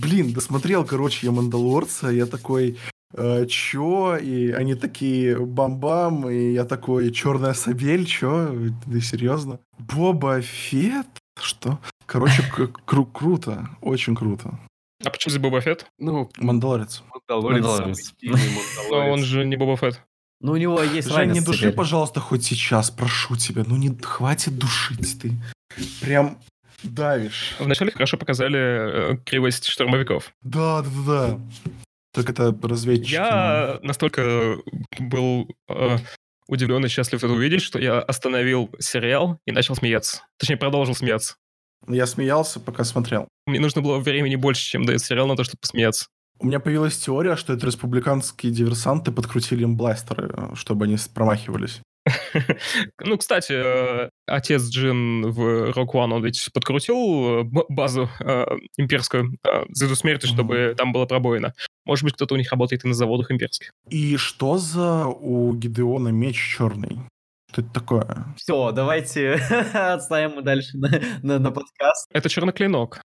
блин, досмотрел, короче, я Мандалорца, я такой, э, чё? И они такие, бам-бам, и я такой, черная сабель, чё? Ты серьезно? Боба Фет? Что? Короче, кру- круто, очень круто. А почему здесь Боба Фетт? Ну, Мандалорец. Мандалорец. Мандалорец. Но он же не Боба Фетт. Ну, у него есть Жень, не души, пожалуйста, хоть сейчас, прошу тебя. Ну, не хватит душить ты. Прям давишь. Вначале хорошо показали э, кривость штурмовиков. Да, да, да, да. Только это разведчики. Я настолько был э, удивлен и счастлив это увидеть, что я остановил сериал и начал смеяться. Точнее, продолжил смеяться. Я смеялся, пока смотрел. Мне нужно было времени больше, чем дает сериал на то, чтобы посмеяться. У меня появилась теория, что это республиканские диверсанты подкрутили им бластеры, э, чтобы они промахивались. Ну, кстати, э, отец Джин в Rock One, он ведь подкрутил э, базу э, имперскую э, Звезду Смерти, чтобы там было пробоина. Может быть, кто-то у них работает и на заводах имперских. И что за у Гидеона меч черный? Что это такое? Все, давайте отставим мы дальше на, на- на подкаст. Это черный клинок.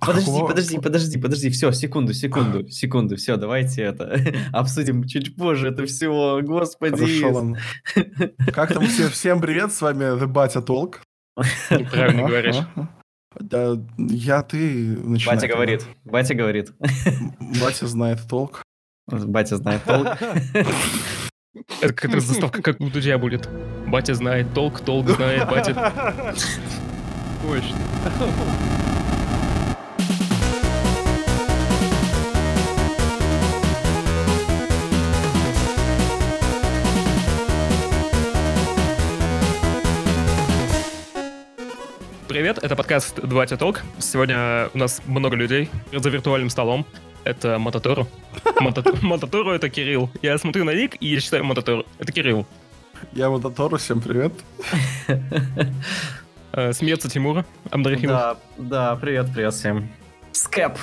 Подожди, подожди, подожди, подожди. Все, секунду, секунду, секунду. Все, давайте это обсудим чуть позже. Это все, господи. Хорошо. Как там все? Всем привет, с вами The Батя Толк. Неправильно говоришь. Да, я, ты, начинай. Батя говорит, батя говорит. Батя знает толк. Батя знает толк. Это какая-то заставка, как у Дудя будет. Батя знает толк, толк знает, батя... Точно. Привет, это подкаст «Батя Толк». Сегодня у нас много людей за виртуальным столом. Это Мототору. Мото- Мототору — это Кирилл. Я смотрю на ник и я считаю Мототору. Это Кирилл. Я Мототору, всем привет. Э, Смеется Тимура Абдрахимов. Да, да, привет, привет всем. Скэп.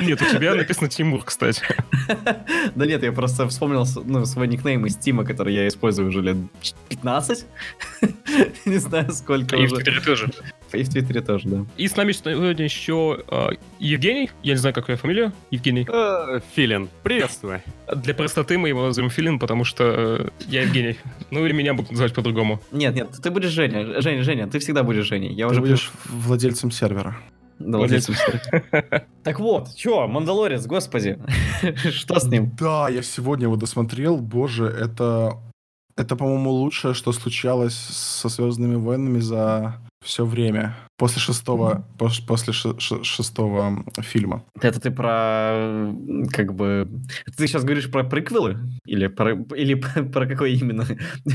Нет, у тебя написано Тимур, кстати. Да нет, я просто вспомнил ну, свой никнейм из Тима, который я использую уже лет 15. Не знаю, сколько И в уже. Твиттере тоже. И в Твиттере тоже, да. И с нами сегодня еще э, Евгений. Я не знаю, какая фамилия. Евгений. Э, Филин, приветствую. Для простоты мы его назовем Филин, потому что э, я Евгений. Ну или меня будут называть по-другому. Нет, нет, ты будешь Женя. Женя, Женя, ты всегда будешь Женей. Я Ты уже будешь владельцем сервера. Да, владельцем сервера. Так вот, чё, Мандалорец, господи. Что с ним? Да, я сегодня его досмотрел. Боже, это... Это, по-моему, лучшее, что случалось со Звездными войнами за все время. После шестого, пош- после ше- ше- шестого фильма. Это ты про, как бы... Ты сейчас говоришь про приквелы? Или про, или про какой именно?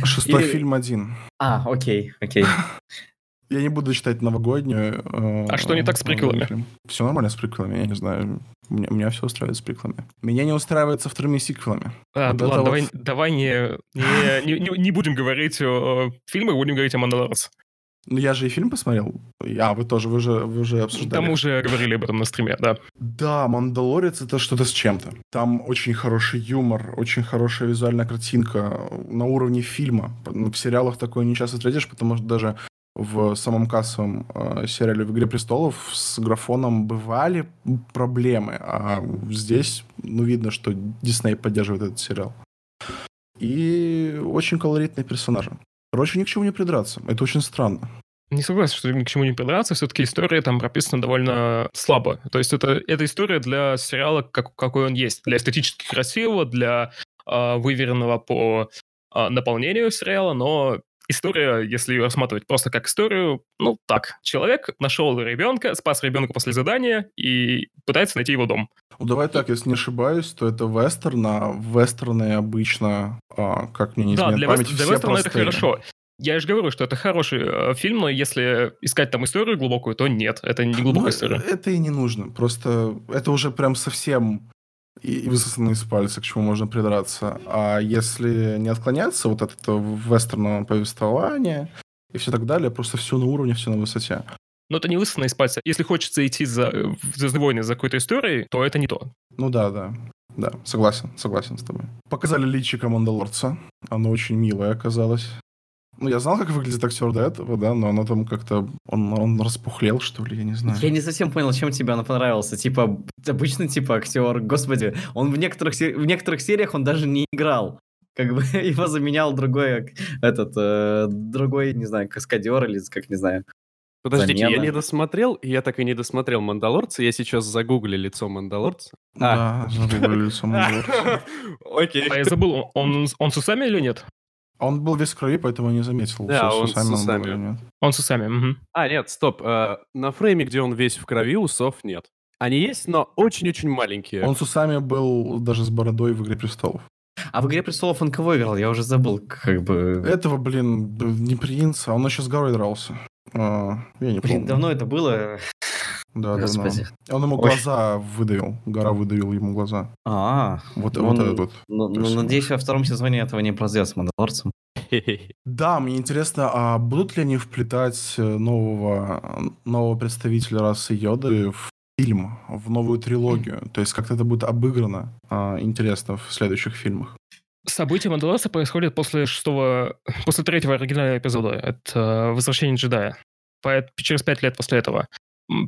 Шестой Или- фильм один. А, окей, окей. Я не буду читать новогоднюю. э, А что не так с приквелами? Все нормально с приквелами, я не знаю. Меня, меня все устраивает с приквелами. Меня не устраивает со вторыми сиквелами. А, Вот ладно, это давай, вот- давай не, не, не, не- будем говорить о, о фильмах, будем говорить о Мандалорце. Ну, я же и фильм посмотрел. А, вы тоже, вы же, вы уже обсуждали. Там уже говорили об этом на стриме, да. Да, «Мандалорец» — это что-то с чем-то. Там очень хороший юмор, очень хорошая визуальная картинка на уровне фильма. Ну, В сериалах такое не часто встретишь, потому что даже в самом кассовом э, сериале «В игре престолов» с графоном бывали проблемы, а здесь, ну, видно, что Дисней поддерживает этот сериал. И очень колоритные персонажи. Короче, ни к чему не придраться. Это очень странно. Не согласен, что ни к чему не придраться. Все-таки история там прописана довольно слабо. То есть это, это история для сериала, как, какой он есть. Для эстетически красивого, для а, выверенного по а, наполнению сериала, но история, если ее рассматривать просто как историю, ну так, человек нашел ребенка, спас ребенка после задания и пытается найти его дом. Ну, давай так, если не ошибаюсь, то это вестерн, а вестерны обычно, а, как мне не Да, изменяет для, память, вест- для вестерна это простые. хорошо. Я же говорю, что это хороший э, фильм, но если искать там историю глубокую, то нет, это не глубокая Ну, история. это и не нужно. Просто это уже прям совсем и и высосано из пальца, к чему можно придраться. А если не отклоняться вот от этого вестерного повествования и все так далее, просто все на уровне, все на высоте. Но это не высосано из пальца. Если хочется идти за, «Звездные войны» за какой-то историей, то это не то. Ну да, да. Да, согласен, согласен с тобой. Показали личико Мандалорца. Оно очень милое оказалось. Ну, я знал, как выглядит актер до этого, да, но оно там как-то... Он, он распухлел, что ли, я не знаю. Я не совсем понял, чем тебе она понравился. Типа, обычный типа актер, господи, он в некоторых, в некоторых сериях он даже не играл. Как бы его заменял другой, этот, э, другой, не знаю, каскадер или как, не знаю. Подождите, Замена. я не досмотрел, и я так и не досмотрел «Мандалорца». Я сейчас загуглю лицо «Мандалорца». Да, загуглили лицо Мандалорца. Окей. А я забыл, он, он с усами или нет? Он был весь в крови, поэтому я не заметил. Да, с он с усами был усами. или нет. Он с усами, мгм. А, нет, стоп. э, На фрейме, где он весь в крови, усов нет. Они есть, но очень-очень маленькие. Он с усами был даже с бородой в «Игре престолов». А в «Игре престолов» он кого играл? Я уже забыл, как бы... Этого, блин, не принца, он еще с горой дрался. А, я не Блин, помню. давно это было. Да, Господи. давно. Он ему глаза выдавил. Гора выдавил ему глаза. А, Вот, Ну, вот этот вот. ну, ну, надеюсь, во втором сезоне этого не произойдет с Мандалорцем. Да, мне интересно, а будут ли они вплетать э, нового, нового представителя расы Йоды в фильм, в новую трилогию? То есть как-то это будет обыграно, а, интересно, в следующих фильмах. События Мандалорца происходят после шестого, после третьего оригинального эпизода. Это «Возвращение джедая». Поэт- через пять лет после этого.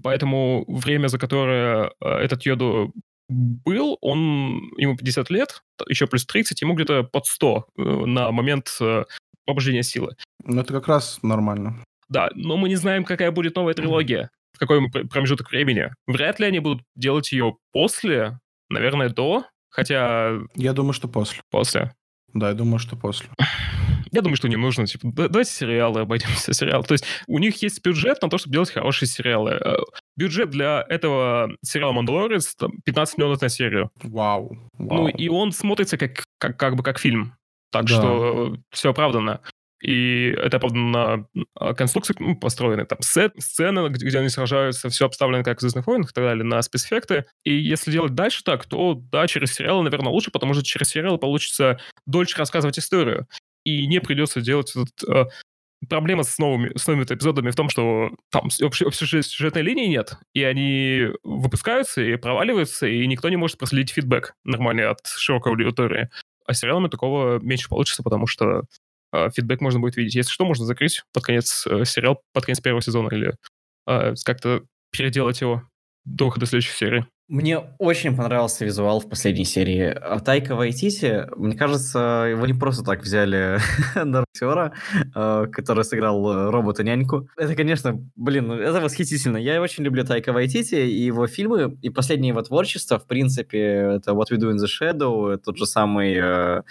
Поэтому время, за которое э, этот Йоду был, он, ему 50 лет, еще плюс 30, ему где-то под 100 э, на момент э, пробуждения силы. Ну, это как раз нормально. Да, но мы не знаем, какая будет новая трилогия, в какой пр- промежуток времени. Вряд ли они будут делать ее после, наверное, до, хотя Я думаю, что после. после. Да, я думаю, что после. Я думаю, что не нужно. Типа, да- давайте сериалы, обойдемся сериал. То есть у них есть бюджет на то, чтобы делать хорошие сериалы. Э, Бюджет для этого сериала «Мандалорец» там, 15 миллионов на серию. Вау. Ну, вау. и он смотрится как, как, как бы как фильм. Так Да. что все оправдано. И это оправдано на а, конструкции ну, построены. Там сет, сцены, где, где они сражаются, все обставлено как в «Звездных войнах» и так далее, на спецэффекты. И если делать дальше так, то да, через сериалы, наверное, лучше, потому что через сериалы получится дольше рассказывать историю. И не придется делать этот... э, Проблема с новыми, с новыми эпизодами в том, что там сюжетной линии нет, и они выпускаются и проваливаются, и никто не может проследить фидбэк нормальный от широкой аудитории. А с сериалами такого меньше получится, потому что э, фидбэк можно будет видеть. Если что, можно закрыть под конец э, сериал, под конец первого сезона, или э, как-то переделать его до выхода следующей серии. Мне очень понравился визуал в последней серии. А Тайка Вайтити, мне кажется, его не просто так взяли на актера, э, который сыграл э, робота-няньку. Это, конечно, блин, это восхитительно. Я очень люблю Тайка Вайтити и его фильмы, и последнее его творчество, в принципе, это What We Do in the Shadow, тот же самый э,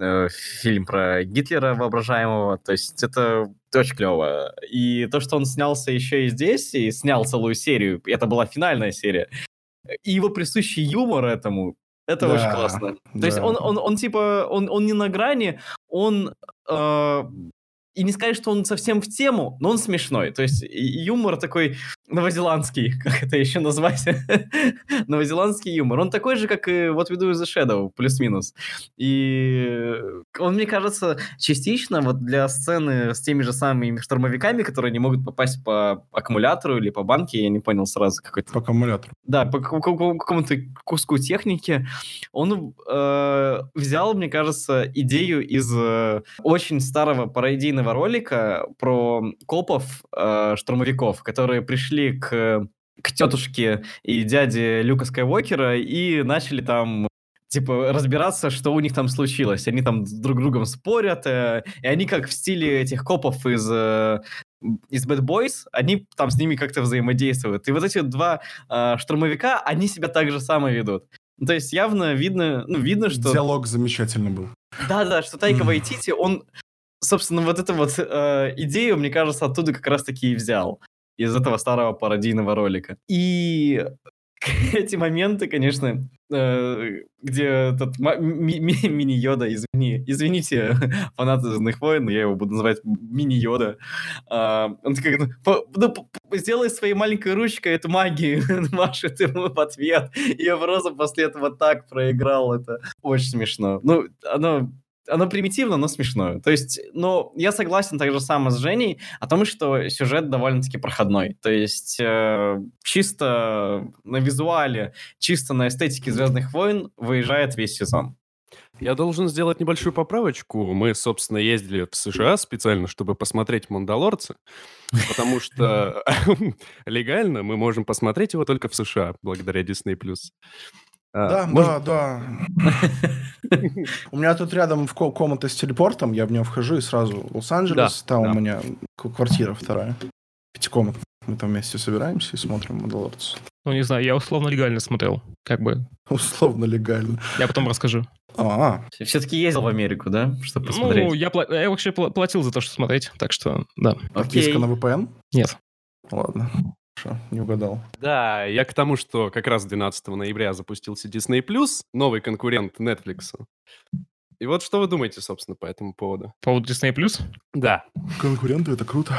э, фильм про Гитлера воображаемого. То есть это очень клево. И то, что он снялся еще и здесь, и снял целую серию, это была финальная серия, и его присущий юмор этому, это Да, очень классно. То есть да. он, он, он типа, он, он не на грани, он... э, и не сказать, что он совсем в тему, но он смешной. То есть юмор такой новозеландский, как это еще назвать? новозеландский юмор. Он такой же, как и вот веду из The Shadow, плюс-минус. И он, мне кажется, частично вот для сцены с теми же самыми штурмовиками, которые не могут попасть по аккумулятору или по банке, я не понял сразу какой-то По аккумулятору. да, по какому- какому- какому-то куску техники. Он э, взял, мне кажется, идею из э, очень старого пародийного ролика про копов, э, штурмовиков, которые пришли к, к тетушке и дяде Люка Скайуокера и начали там типа разбираться, что у них там случилось. Они там с друг другом спорят, э, и они как в стиле этих копов из э, из Bad Boys, они там с ними как-то взаимодействуют. И вот эти два э, штурмовика, они себя так же само ведут. Ну, то есть явно видно, ну, видно, что... Диалог замечательный был. Да-да, что Тайка. Вайтити, он, собственно, вот эту вот э, идею, мне кажется, оттуда как раз-таки и взял. Из этого старого пародийного ролика. И эти моменты, конечно, э, где этот мини-йода, извини, извините, фанаты «Звездных войн», я его буду называть мини-йода, а, он как ну, ну, сделай своей маленькой ручкой эту магию, машет ему в ответ, я просто после этого так проиграл, это очень смешно. Ну, оно оно примитивно, но смешное. То есть, но я согласен так же само с Женей о том, что сюжет довольно-таки проходной. То есть, э, чисто на визуале, чисто на эстетике Звездных войн выезжает весь сезон. Я должен сделать небольшую поправочку. Мы, собственно, ездили в США специально, чтобы посмотреть «Мандалорца», потому что легально мы можем посмотреть его только в США, благодаря Disney+. А, Да, может- да, да. У меня тут рядом в ко- комната с телепортом, я в нее вхожу и сразу Лос-Анджелес, там да. у меня квартира вторая, пятикомнатная. Мы там вместе собираемся и смотрим «Мандалорца». Ну, не знаю, я условно легально смотрел. Как бы. Условно легально. Я потом расскажу. А, Все-таки ездил в Америку, да? Чтобы Ну, посмотреть. я, пла- я вообще пла- платил за то, что смотреть, так что, да. подписка Окей. на VPN? Нет. Ладно, хорошо, не угадал. Да, я к тому, что как раз 12 ноября запустился Disney+, новый конкурент Netflix. И вот что вы думаете, собственно, по этому поводу? По поводу Disney+. Да. Конкуренты, это круто.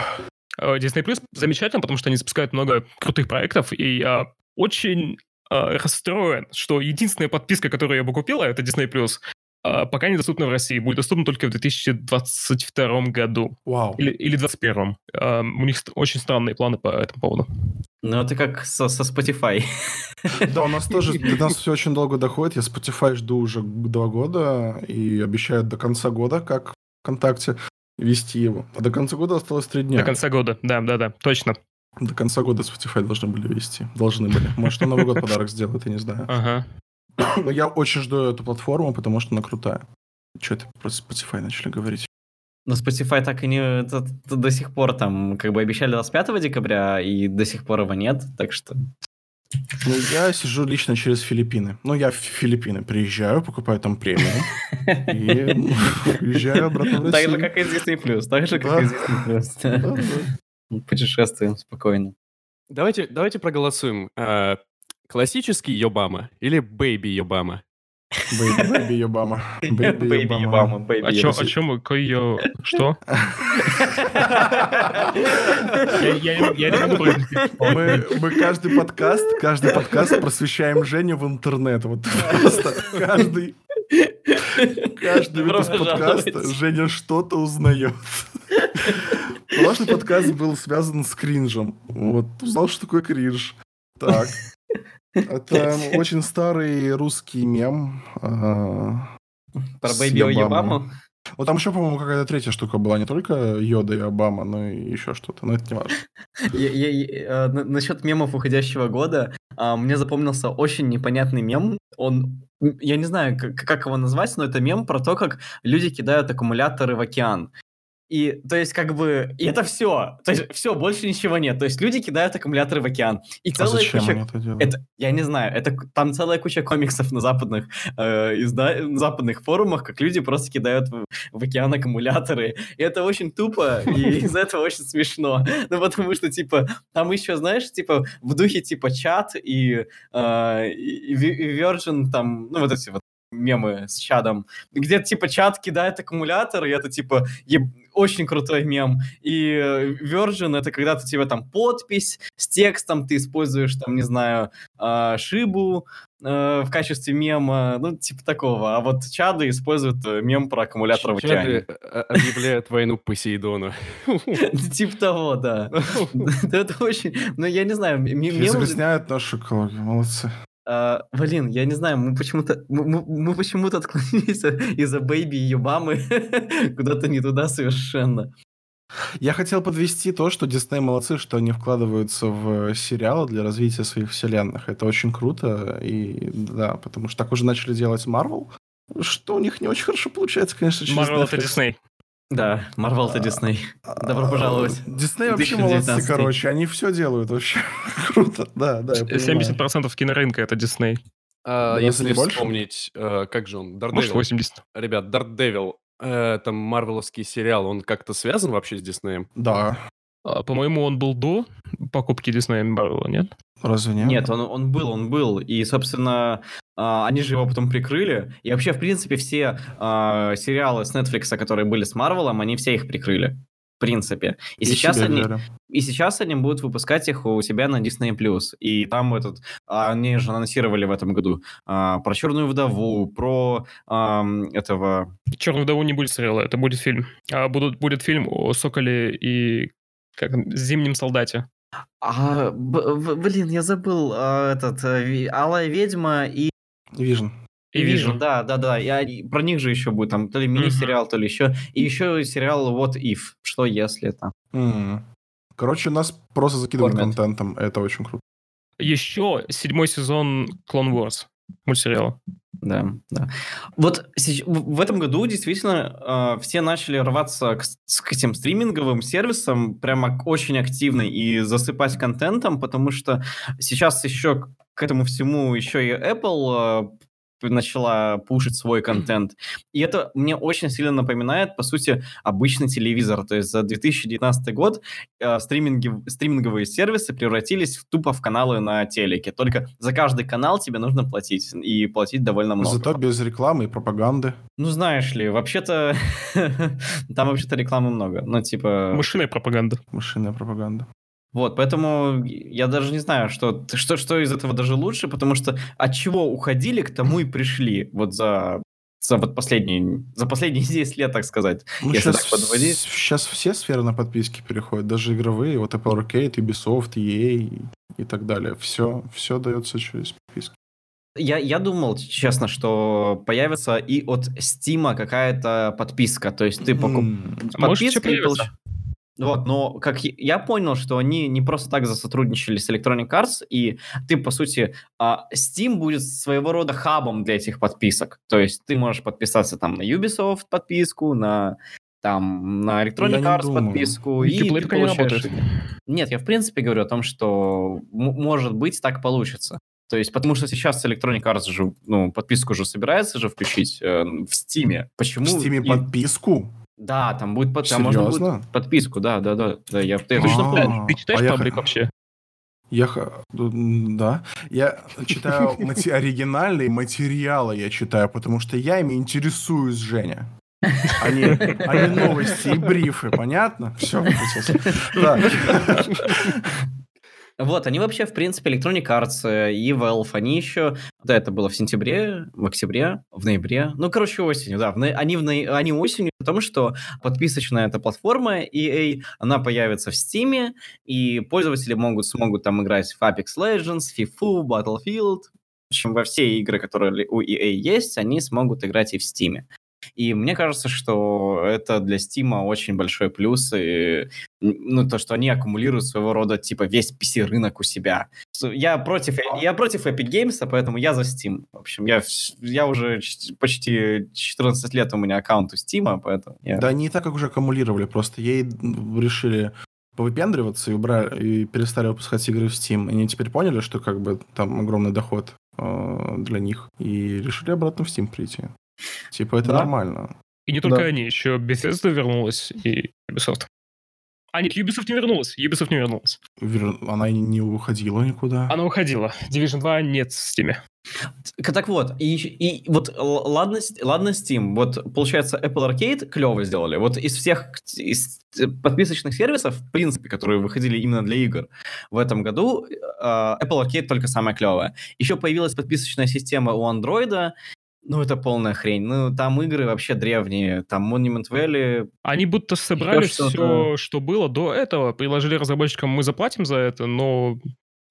Э, Disney Plus замечательно, потому что они запускают много крутых проектов, и я очень э, расстроен, что единственная подписка, которую я бы купил, а это Disney Plus, пока недоступна в России, будет доступна только в 2022 году Вау. или, или 2021. Э, у них очень странные планы по этому поводу. Ну, это как со, со Spotify. Да, у нас тоже, до нас все очень долго доходит. Я Spotify жду уже два года и обещают до конца года, как ВКонтакте, вести его. А до конца года осталось три дня. До конца года, да-да-да, точно. До конца года Spotify должны были вести. Должны были. Может, на Новый год подарок сделают, я не знаю. Ага. Но я очень жду эту платформу, потому что она крутая. Что это про Spotify начали говорить? Но Spotify так и не... это до сих пор там, как бы обещали 25 декабря, и до сих пор его нет, так что... Ну, я сижу лично через Филиппины. Ну, я в Филиппины приезжаю, покупаю там премиум. И приезжаю обратно в Так же, Россию. как и Disney+. Так же, как и Disney+. Да. Путешествуем спокойно. Давайте, давайте проголосуем. А, классический Йобама или Бэйби Йобама? Бэйби, бэйби Обама. Бэйби Бэйби Обама. Обама, бэйби О чем, о чем какой ее... Что? Я, не- могу. Мы, каждый подкаст, каждый подкаст просвещаем Женю в интернет. Вот просто каждый, каждый выпуск подкаста. Женя что-то узнает. Прошлый подкаст был связан с кринжем. Вот, узнал, что такое кринж. Так. Это очень старый русский мем. а, Про Бэйби. Обаму? Ну, там еще, по-моему, какая-то третья штука была. Не только Йода и Обама, но и еще что-то. Но это не важно. Я- я- я- э, на- Насчет мемов уходящего года, а, мне запомнился очень непонятный мем. Он, я не знаю, как, как его назвать, но это мем про то, как люди кидают аккумуляторы в океан. И, то есть, как бы, и это все. То есть, все, больше ничего нет. То есть, люди кидают аккумуляторы в океан. И А целая зачем куча... они это делают? Это, я не знаю, это там целая куча комиксов на западных, э, изда- на западных форумах, как люди просто кидают в, в океан аккумуляторы. И это очень тупо, и из этого очень смешно. Ну, потому что, типа, там еще, знаешь, типа, в духе, типа, чат и, э, и, и Virgin, там, ну, вот эти вот мемы с чадом, где, типа, чат кидает аккумулятор, и это, типа, еб- очень крутой мем. И э, Virgin — это когда ты, типа, там, подпись с текстом, ты используешь, там, не знаю, а, шибу э, в качестве мема, ну, типа такого. А вот чады используют э, мем про аккумулятор в океане. Чады, объявляют войну Посейдону. Типа того, да. Это очень... Ну, я не знаю, м- И мемы... загрязняют нашу экологию. Молодцы. А, Блин, я не знаю, мы почему-то мы, мы- почему-то отклонились из-за Бэйби и ее мамы куда-то не туда совершенно. Я хотел подвести то, что Дисней молодцы, что они вкладываются в сериалы для развития своих вселенных. Это очень круто. И да, потому что так уже начали делать Marvel, что у них не очень хорошо получается, конечно, через Марвел это Netflix. Дисней. Да, Марвел это Дисней. Добро пожаловать. Дисней вообще молодцы, 2019. короче. Они все делают вообще круто. Да, да, я понимаю. 70% кинорынка это Дисней. А, Да, Если не больше? вспомнить, э, как же он, Может, Дардевил. 80. Ребят, Дардевил, э, это марвеловский сериал, он как-то связан вообще с Диснеем? Да. А, По-моему, он был до покупки Диснея Марвела, нет? Разве нет? Нет, он, он был, он был. И, собственно, а, они же его потом прикрыли. И вообще, в принципе, все а, сериалы с Netflix, которые были с Марвелом, они все их прикрыли. В принципе. И, сейчас себе они, и сейчас они будут выпускать их у себя на Disney+. И там этот... а, Они же анонсировали в этом году а, про Черную Вдову, про ам, этого... Черную вдову не будет сериала, это будет фильм. А будут, будет фильм о Соколе и как, Зимнем солдате. А, б- блин, я забыл а, этот... а, Алая ведьма и... Vision. И Vision, да, да, да. Я, про них же еще будет там то ли мини-сериал, mm-hmm. то ли еще. И еще сериал What If, что если это. Mm. Короче, нас просто закидывают Формат. контентом, это очень круто. Еще седьмой сезон Clone Wars мультсериала. Да, да. Вот в этом году действительно э, все начали рваться к, к этим стриминговым сервисам прямо очень активно и засыпать контентом, потому что сейчас еще к этому всему еще и Apple э, начала пушить свой контент. И это мне очень сильно напоминает, по сути, обычный телевизор. То есть за 2019 год э, стриминги, стриминговые сервисы превратились в, тупо в каналы на телеке. Только за каждый канал тебе нужно платить. И платить довольно много. Зато без рекламы и пропаганды. Ну, знаешь ли, вообще-то... Там вообще-то рекламы много. Ну, типа... Мышиная пропаганда. Мышиная пропаганда. Вот, поэтому я даже не знаю, что, что, что из этого даже лучше, потому что от чего уходили, к тому и пришли. Вот за за вот последние, за последние 10 лет, так сказать, ну, если сейчас, так подводить. Сейчас все сферы на подписки переходят, даже игровые, вот Apple Arcade, Ubisoft, EA и так далее. Все, все дается через подписки. Я, я думал, честно, что появится и от Steam какая-то подписка. То есть ты покуп... Mm. Подписка и получ... Вот, но как я понял, что они не просто так засотрудничали с Electronic Arts, и ты, по сути, а, Steam будет своего рода хабом для этих подписок. То есть ты можешь подписаться там на Ubisoft подписку, на там на Electronic я Arts подписку. И ты получаешь... Нет, я в принципе говорю о том, что может быть так получится. То есть, потому что сейчас Electronic Arts же, ну, подписку уже собирается же включить э, в Steam. Почему? В Steam и... подписку? Да, там будет, под... там можно будет подписку, да, да, да. да я, ты, ты, что, ты читаешь а паблик я... вообще? Я, да, я читаю мати- оригинальные материалы, я читаю, потому что я ими интересуюсь, Женя. Они, они новости и брифы, понятно? Все. Да. Вот, они вообще, в принципе, Electronic Arts э, и Valve, они еще, да, это было в сентябре, в октябре, в ноябре, ну, короче, осенью, да, в они, в они осенью, потому что подписочная эта платформа EA, она появится в Steam, и пользователи могут, смогут там играть в Apex Legends, FIFA, Battlefield, в общем, во все игры, которые у EA есть, они смогут играть и в Steam. И мне кажется, что это для Steam очень большой плюс, и, ну, то, что они аккумулируют своего рода, типа, весь PC-рынок у себя. Я против, я против Epic Games, поэтому я за Steam. В общем, я, я уже почти 14 лет у меня аккаунт у Steam, поэтому... Я... Да не так, как уже аккумулировали, просто ей решили повыпендриваться и, убрали, и перестали выпускать игры в Steam. Они теперь поняли, что как бы там огромный доход э, для них, и решили обратно в Steam прийти. Типа это да. нормально. И не только да. они, еще Bethesda вернулась и Ubisoft. А нет, Ubisoft не вернулась. Ubisoft не вернулась. Вер... Она не уходила никуда. Она уходила. Division 2 нет в Steam. Так вот, и, и вот ладно, ладно Steam, вот получается Apple Arcade клево сделали. Вот из всех из подписочных сервисов, в принципе, которые выходили именно для игр в этом году, э, Apple Arcade только самое клевое. Еще появилась подписочная система у Android, ну, это полная хрень. Ну, там игры вообще древние. Там Monument Valley... Они будто собрали все, что было до этого, предложили разработчикам, мы заплатим за это, но...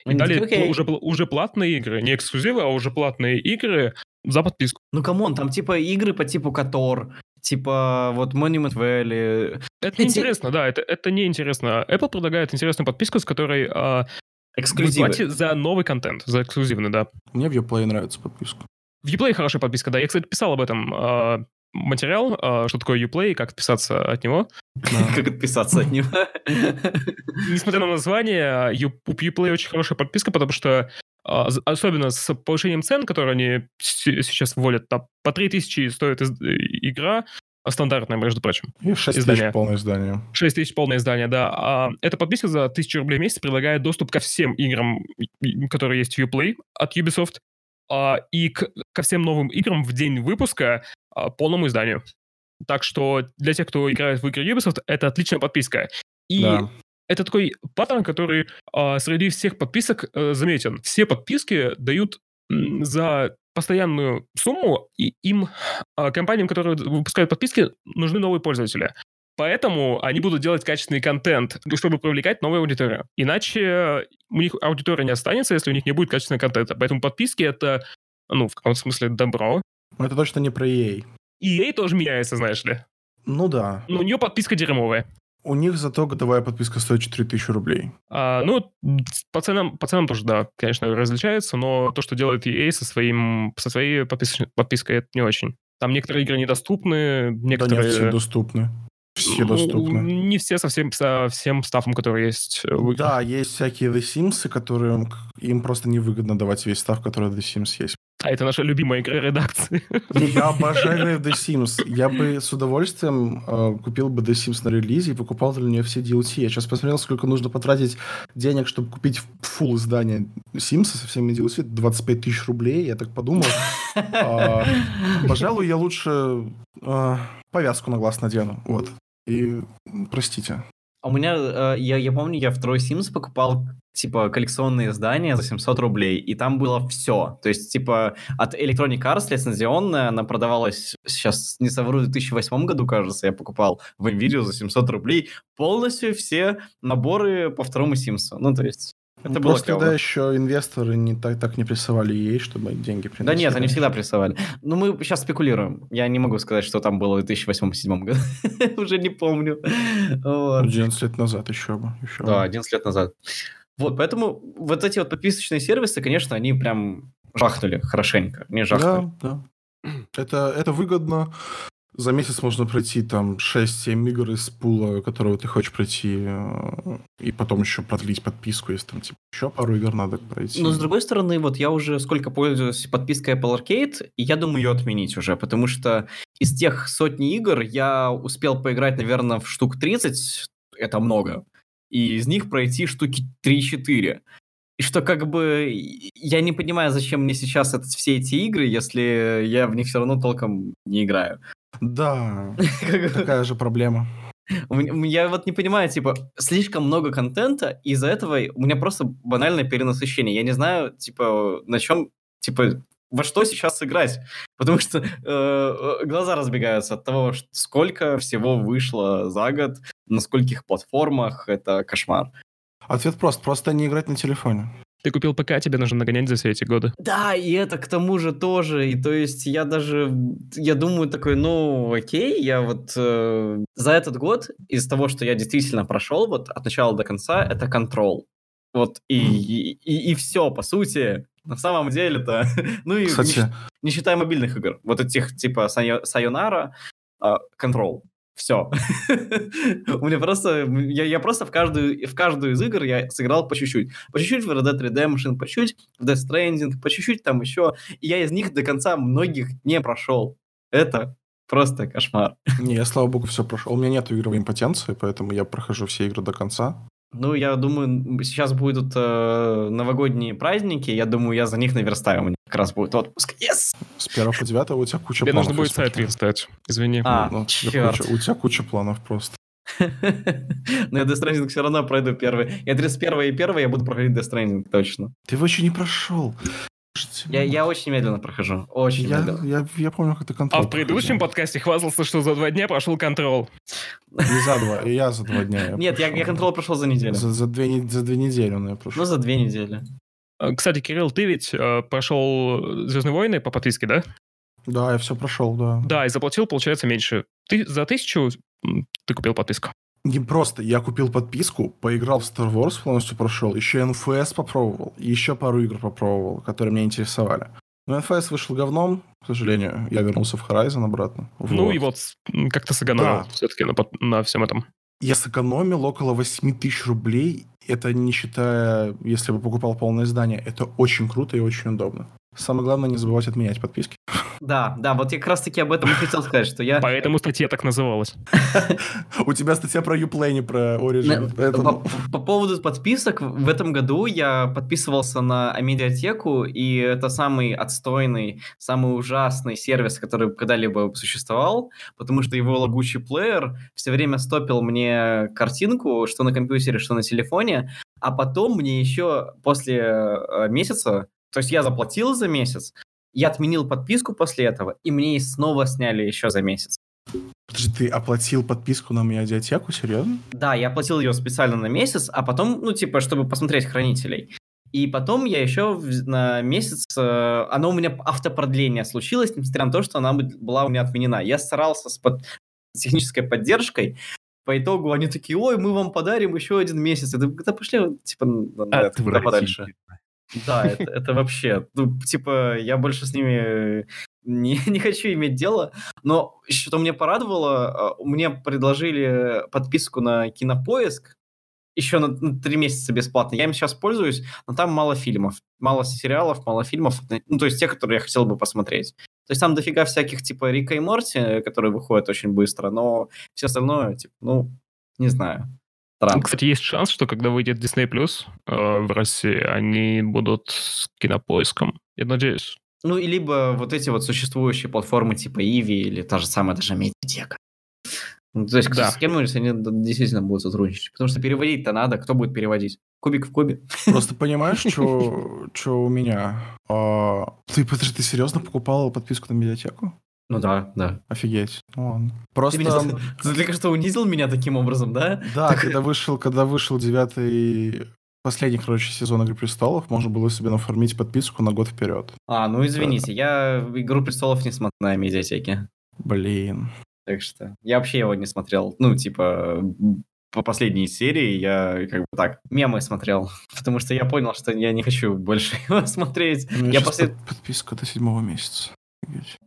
И дали okay. уже, уже платные игры. Не эксклюзивы, а уже платные игры за подписку. Ну, come on, там типа игры по типу KOTOR, типа вот Monument Valley. Это Эти... неинтересно, да, это, это неинтересно. Apple предлагает интересную подписку, с которой а, Эксклюзивы. Вы за новый контент, за эксклюзивный, да. Мне в Uplay нравится подписка. В Uplay хорошая подписка, да. Я, кстати, писал об этом э, материал, э, что такое Uplay, как отписаться от него. Как отписаться от него? Несмотря на название, у Uplay очень хорошая подписка, потому что а, особенно с повышением цен, которые они сейчас вводят, там, по 3000 стоит игра, стандартная, между прочим. И 6 издание. тысяч полное издание. 6 тысяч полное издание, да. А эта подписка за 1000 рублей в месяц предлагает доступ ко всем играм, которые есть в Uplay от Ubisoft, и к, ко всем новым играм в день выпуска а, полному изданию. Так что для тех, кто играет в игры Ubisoft, это отличная подписка. И да. это такой паттерн, который а, среди всех подписок а, заметен. Все подписки дают за постоянную сумму, и им, а, компаниям, которые выпускают подписки, нужны новые пользователи. Поэтому они будут делать качественный контент, чтобы привлекать новую аудиторию. Иначе у них аудитория не останется, если у них не будет качественного контента. Поэтому подписки — это, ну, в каком смысле, добро. Но это точно не про EA. EA тоже меняется, знаешь ли. Ну да. Но у нее подписка дерьмовая. У них зато годовая подписка стоит 4000 рублей. А, ну, по ценам, по ценам тоже, да, конечно, различается, но то, что делает EA со, своим, со своей подпис, подпиской, это не очень. Там некоторые игры недоступны, некоторые... Да нет, все доступны. Все доступны. Не все со всем, со всем стафом, который есть в играх. Да, есть всякие The Sims, которые им просто невыгодно давать весь став, который The Sims есть. А это наша любимая игра редакции. Я обожаю The Sims. Я бы с удовольствием э, купил бы The Sims на релизе и покупал для нее все DLC. Я сейчас посмотрел, сколько нужно потратить денег, чтобы купить фул издание Sims со всеми DLC. 25 тысяч рублей. Я так подумал. А, Пожалуй, я лучше э, повязку на глаз надену. Вот. И простите. А У меня, э, я, я помню, я в Трой Sims покупал, типа, коллекционные издания за 700 рублей, и там было все. То есть, типа, от Electronic Arts лицензионная, она продавалась, сейчас не совру, в 2008 году, кажется, я покупал в NVIDIA за 700 рублей полностью все наборы по второму Симсу. Ну, то есть, это Ну, было Просто клево. тогда еще инвесторы не так, так не прессовали ей, чтобы деньги приносили. Да нет, они всегда прессовали. Ну, мы сейчас спекулируем. Я не могу сказать, что там было в 2008-2007 году. Уже не помню. Вот. 11 лет назад еще бы. Еще Да, бы. 11 лет назад. Вот, поэтому вот эти вот подписочные сервисы, конечно, они прям жахнули хорошенько. Не жахнули. Да, да. Это, это выгодно. За месяц можно пройти там 6-7 игр из пула, которого ты хочешь пройти, э, и потом еще продлить подписку, если там типа, еще пару игр надо пройти. Но с другой стороны, вот я уже сколько пользуюсь подпиской Apple Arcade, и я думаю ее отменить уже, потому что из тех сотни игр я успел поиграть, наверное, в штук 30, это много, и из них пройти штуки 3-4. И что как бы я не понимаю, зачем мне сейчас это, все эти игры, если я в них все равно толком не играю. Да, такая же проблема. Я вот не понимаю, типа, слишком много контента, и из-за этого у меня просто банальное перенасыщение. Я не знаю, типа, на чем, типа, во что сейчас играть. Потому что э, э, глаза разбегаются от того, сколько всего вышло за год, на скольких платформах. Это кошмар. Ответ прост. Просто не играть на телефоне. Ты купил ПК, тебе нужно нагонять за все эти годы. Да, и это к тому же тоже. И то есть я даже, я думаю такой, ну окей, я вот э, за этот год из того, что я действительно прошел вот от начала до конца, это контрол. Вот и, и, и, все, по сути. На самом деле-то. Ну и не, Кстати, не считая мобильных игр. Вот этих типа Сайо- Сайонара, контрол. Все. У меня просто... Я, я просто в каждую, в каждую из игр я сыграл по чуть-чуть. По чуть-чуть в Red Dead Redemption, по чуть-чуть в Death Stranding, по чуть-чуть там еще. И я из них до конца многих не прошел. Это просто кошмар. не, я, слава богу, все прошел. У меня нет игровой импотенции, поэтому я прохожу все игры до конца. Ну, я думаю, сейчас будут э, новогодние праздники, я думаю, я за них наверстаю. У меня как раз будет отпуск. Yes! С 1 по 9 у тебя куча Тебе планов. нужно будет сайт верстать. Извини. А, Ну, у тебя куча- у тебя куча планов просто. Но я Death Stranding все равно пройду первый. Я 31 и 1 я буду проходить Death Stranding, точно. Ты его еще не прошел. Я, я очень медленно прохожу. Очень я, медленно. я, я помню, как ты А контроль в предыдущем проходил. подкасте хвастался, что за два дня прошел контрол. Не за два, и я за два дня. я Нет, я, я прошел. контрол прошел за неделю. За, за, две, за две недели он я прошел. Ну, за две недели. Э, Кстати, Кирилл, ты ведь э, прошел Звездные войны по подписке, да? Да, я все прошел, да. Да, и заплатил, получается, меньше. Ты за тысячу ты купил подписку. Не просто, я купил подписку, поиграл в Star Wars, полностью прошел, еще NFS попробовал, и еще пару игр попробовал, которые меня интересовали. Но NFS вышел говном, к сожалению. Я вернулся в Horizon обратно. Ну Вот. и вот с- м, как ты сэкономил Да. все-таки на, на всем этом. Я сэкономил около 8 тысяч рублей. Это не считая, если бы покупал полное издание. Это очень круто и очень удобно. Самое главное, не забывать отменять подписки. Да, да, вот я как раз таки об этом и хотел сказать, что я... Поэтому статья так называлась. У тебя статья про Uplay, не про Origin. По, по поводу подписок, в этом году я подписывался на Амедиатеку, и это самый отстойный, самый ужасный сервис, который когда-либо существовал, потому что его лагучий плеер все время стопил мне картинку, что на компьютере, что на телефоне, а потом мне еще после э, месяца, то есть я заплатил за месяц, я отменил подписку после этого, и мне снова сняли еще за месяц. Подожди, ты оплатил подписку на медиатеку? Серьезно? Да, я оплатил ее специально на месяц, а потом, ну, типа, чтобы посмотреть хранителей. И потом я еще на месяц, э, оно у меня автопродление случилось, несмотря на то, что она бы- была у меня отменена. Я старался с, под- с технической поддержкой, по итогу они такие, ой, мы вам подарим еще один месяц. Это да пошли, типа, это, куда подальше. Да, это, это вообще, ну, типа, я больше с ними не, не хочу иметь дело, но что мне порадовало, э, мне предложили подписку на Кинопоиск еще на, на три месяца бесплатно. Я им сейчас пользуюсь, но там мало фильмов, мало сериалов, мало фильмов, ну, то есть те, которые я хотел бы посмотреть. То есть там дофига всяких, типа, Рика и Морти, которые выходят очень быстро, но все остальное, типа, ну, не знаю. Странно. Кстати, есть шанс, что когда выйдет Disney Plus э, в России, они будут с кинопоиском. Я надеюсь. Ну, и либо вот эти вот существующие платформы типа Иви или та же самая даже Медиатека. Ну, то есть Да. с кем-нибудь они д- действительно будут сотрудничать. Потому что переводить-то надо. Кто будет переводить? Кубик в кубе? Просто понимаешь, что у меня? А, Ты, подожди, ты серьезно покупал подписку на медиатеку? Ну да, да. Офигеть. Ну ладно. Ты, Просто, меня- ты только что унизил меня таким образом, да? да, Так- когда вышел, когда вышел девятый, последний, короче, сезон «Игры престолов», можно было себе нафармить подписку на год вперед. А, ну извините, я «Игру престолов» не смотрел на медиатеке. Блин. Так что я вообще его не смотрел. Ну, типа, по последней серии я как бы так, мемы смотрел. Потому что я понял, что я не хочу больше его смотреть. У меня Я щас после... под- подписка до седьмого месяца.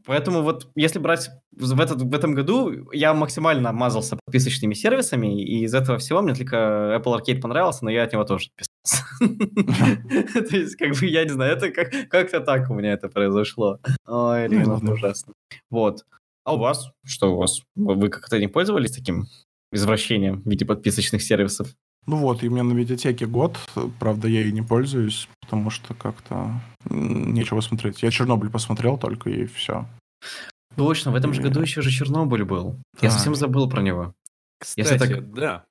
Поэтому вот если брать в, этот, в этом году, я максимально мазался подписочными сервисами, и из этого всего мне только Apple Arcade понравился, но я от него тоже отписался. То есть, как бы, я не знаю, это как- как-то так у меня это произошло. Ой, это ужасно. Вот. А у вас? Что у вас? Вы как-то не пользовались таким извращением в виде подписочных сервисов? Ну вот, и у меня на медиатеке год, правда, я и не пользуюсь, потому что как-то нечего смотреть. Я Чернобыль посмотрел только, и все. Точно, в этом же И- году еще же Чернобыль был. Я Да. совсем забыл про него. Кстати, так- да.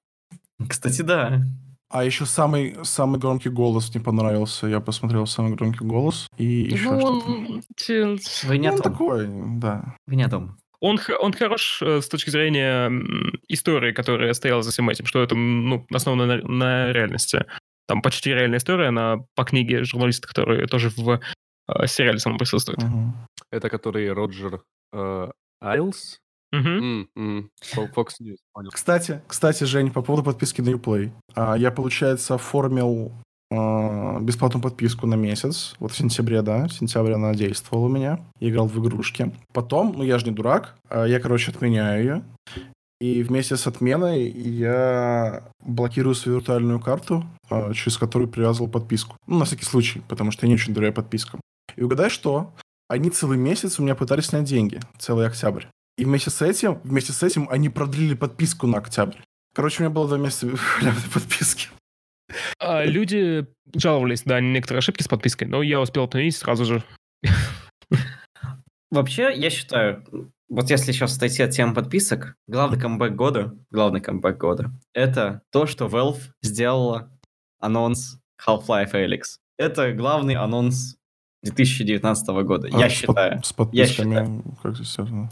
Кстати, да. А еще самый, самый громкий голос не понравился. Я посмотрел самый громкий голос и еще Ну, что-то. он, те- Вы не Ну, он такой, да. Вы не о том. Он, он хорош э, с точки зрения истории, которая стояла за всем этим, что это ну, основано на, на реальности. Там почти реальная история, она по книге журналиста, который тоже в э, сериале самом присутствует. Мгм. Это который Роджер э, Айлс? М, м, Фо- Fox News, понял. Кстати, кстати, Жень, по поводу подписки на Uplay. А, я, получается, оформил а, бесплатную подписку на месяц. Вот в сентябре, да, сентябрь она действовала у меня. Я играл в игрушки. Потом, ну я же не дурак, а, я, короче, отменяю ее. И вместе с отменой я блокирую свою виртуальную карту, а, через которую привязывал подписку. Ну, на всякий случай, потому что я не очень доверяю подпискам. И угадай что? Они целый месяц у меня пытались снять деньги. Целый октябрь. И вместе с этим, вместе с этим они продлили подписку на октябрь. Короче, у меня было два месяца подписки. А, люди жаловались на некоторые ошибки с подпиской, но я успел отменить сразу же. Вообще, я считаю, вот если сейчас отойти от темы подписок, главный камбэк года, главный камбэк года, это то, что Valve сделала анонс Half-Life Alyx. Это главный анонс 2019 года, А я с под- считаю. С подписками, как здесь связано?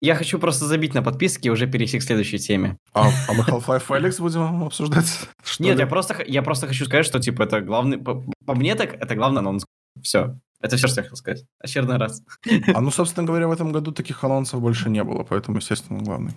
Я хочу просто забить на подписки и уже перейти к следующей теме. А, а мы Half-Life Alyx будем обсуждать? Что Нет, ли? я просто, я просто хочу сказать, что типа это главный... По, по мне так, это главный анонс. Все. Это все, что я хотел сказать. Очередной раз. А ну, собственно говоря, в этом году таких анонсов больше не было, поэтому, естественно, главный.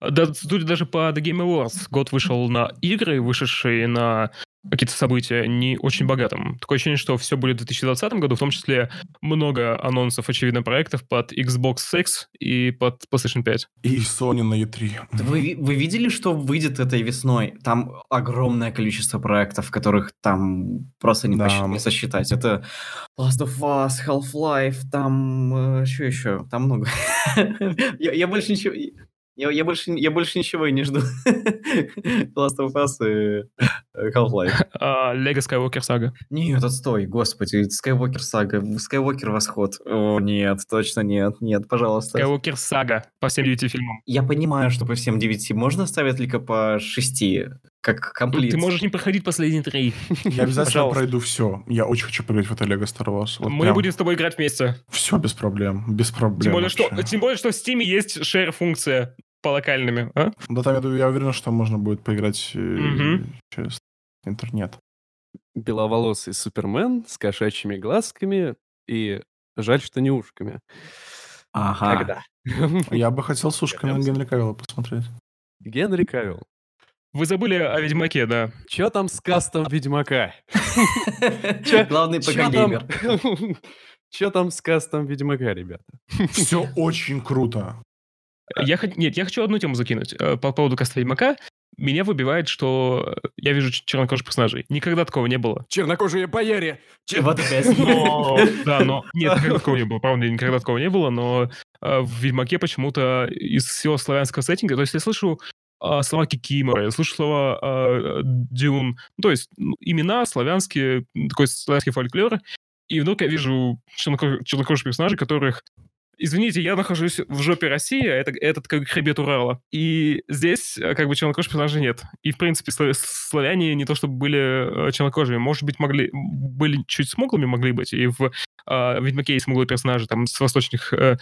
Да, судя даже по The Game Awards, год вышел на игры, вышедшие на какие-то события не очень богатым. Такое ощущение, что все будет в 2020 году, в том числе много анонсов, очевидно, проектов под Xbox X и под PlayStation 5. И Sony на E3. Да Вы, вы видели, что выйдет этой весной? Там огромное количество проектов, которых там просто не, Да. посчитать, не сосчитать. Это Last of Us, Half-Life, там э, что еще? Там много. я, я больше ничего... Я, я, больше, я больше ничего и не жду. Last of Us и э, Half-Life. А, Lego Skywalker Saga. Нет, отстой, господи, Skywalker сага, Skywalker восход. О, нет, точно нет, нет, пожалуйста. Skywalker Saga по всем девяти фильмам. Я понимаю, что по всем 9 можно ставить только по 6, как комплит. Ты можешь не проходить последние три. Я обязательно Пожалуйста. пройду все. Я очень хочу поиграть в это Lego Star Wars. Вот Мы будем с тобой играть вместе. Все без проблем. Без проблем. Тем более, что, вообще. тем более, что в Steam есть share-функция по локальными. а? Да там, я, я уверен, что там можно будет поиграть Мгм. через интернет. беловолосый Супермен с кошачьими глазками и жаль, что не ушками. Ага. Когда? Я бы хотел с ушками на Генри Кавилла посмотреть. Генри Кавилл. Вы забыли о Ведьмаке, да. Чё там с кастом Ведьмака? Главный ПК-геймер. Чё там с кастом Ведьмака, ребята? Все очень круто. Я, хот- нет, я хочу одну тему закинуть. э, По поводу каста Ведьмака. Меня выбивает, что я вижу чернокожих персонажей. Никогда такого не было. Чернокожие бояре! Вот да, но... Нет, никогда такого не было. Правда, никогда такого не было, но э, в Ведьмаке почему-то из всего славянского сеттинга... То есть я слышу э, слова Кикимора, я слышу слова э, Дюн. Ну, то есть имена славянские, такой славянский фольклор. И вдруг я вижу черноко- чернокожих персонажей, которых Извините, я нахожусь в жопе России, это, этот как хребет Урала. И здесь э, как бы чернокожих персонажей нет. И, в принципе, славя- славяне не то чтобы были э, чернокожими, может быть, могли, были чуть смуглыми могли быть, и в э, Ведьмаке есть смуглые персонажи там с восточных э,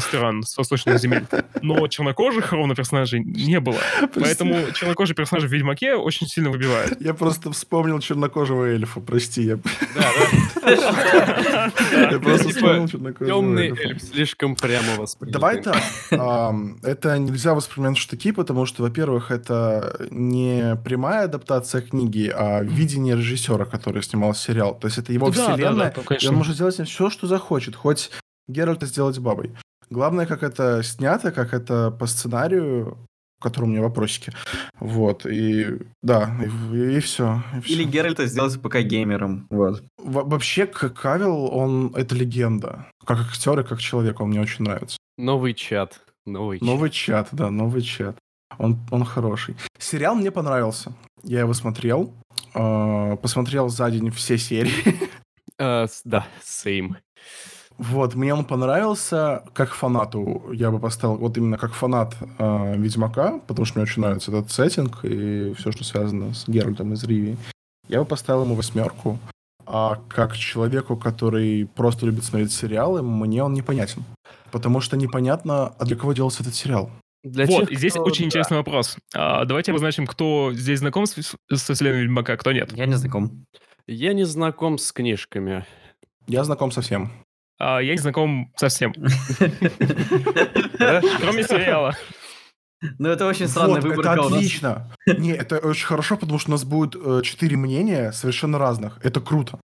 стран, с восточных земель. Но чернокожих ровно персонажей не было. Поэтому чернокожие персонажи в Ведьмаке очень сильно выбивают. Я просто вспомнил чернокожего эльфа, прости. Я, Да, да. я просто Типа, вспомнил чернокожего Темный эльф слишком прямо воспринят. Давай так. Это нельзя воспринимать в штыки, потому что, во-первых, это не прямая адаптация книги, а видение режиссера, который снимал сериал. То есть это его да, да, вселенная, ну, он может сделать все, что захочет, хоть Геральта сделать бабой. Главное, как это снято, как это по сценарию, к которому у меня вопросики. Вот, и да, и, все. Или Геральта сделать ПК-геймером. Вот. Вообще, К- Кавилл, он это легенда. Как актер и как человек, он мне очень нравится. Новый чат. Новый чат. Новый чат, да, новый чат. Он, он хороший. Сериал мне понравился. Я его смотрел. э, посмотрел за день все серии. С- Да, same. Вот, мне он понравился как фанату. Я бы поставил вот именно как фанат э, Ведьмака, потому что мне очень нравится этот сеттинг и все, что связано с Геральтом из Ривии. Я бы поставил ему восьмерку. А как человеку, который просто любит смотреть сериалы, мне он непонятен. Потому что непонятно, а для кого делался этот сериал. Для вот, тех, и здесь кто- очень да. интересный вопрос. А, давайте обозначим, кто здесь знаком с, со вселенной Ведьмака, кто нет. Я не знаком. Я не знаком с книжками. Я знаком со всем. А, я не знаком совсем. Кроме сериала. Ну, это очень странная Вот, выборка это отлично. Не, это очень хорошо, потому что у нас будет э, четыре мнения совершенно разных. Это круто.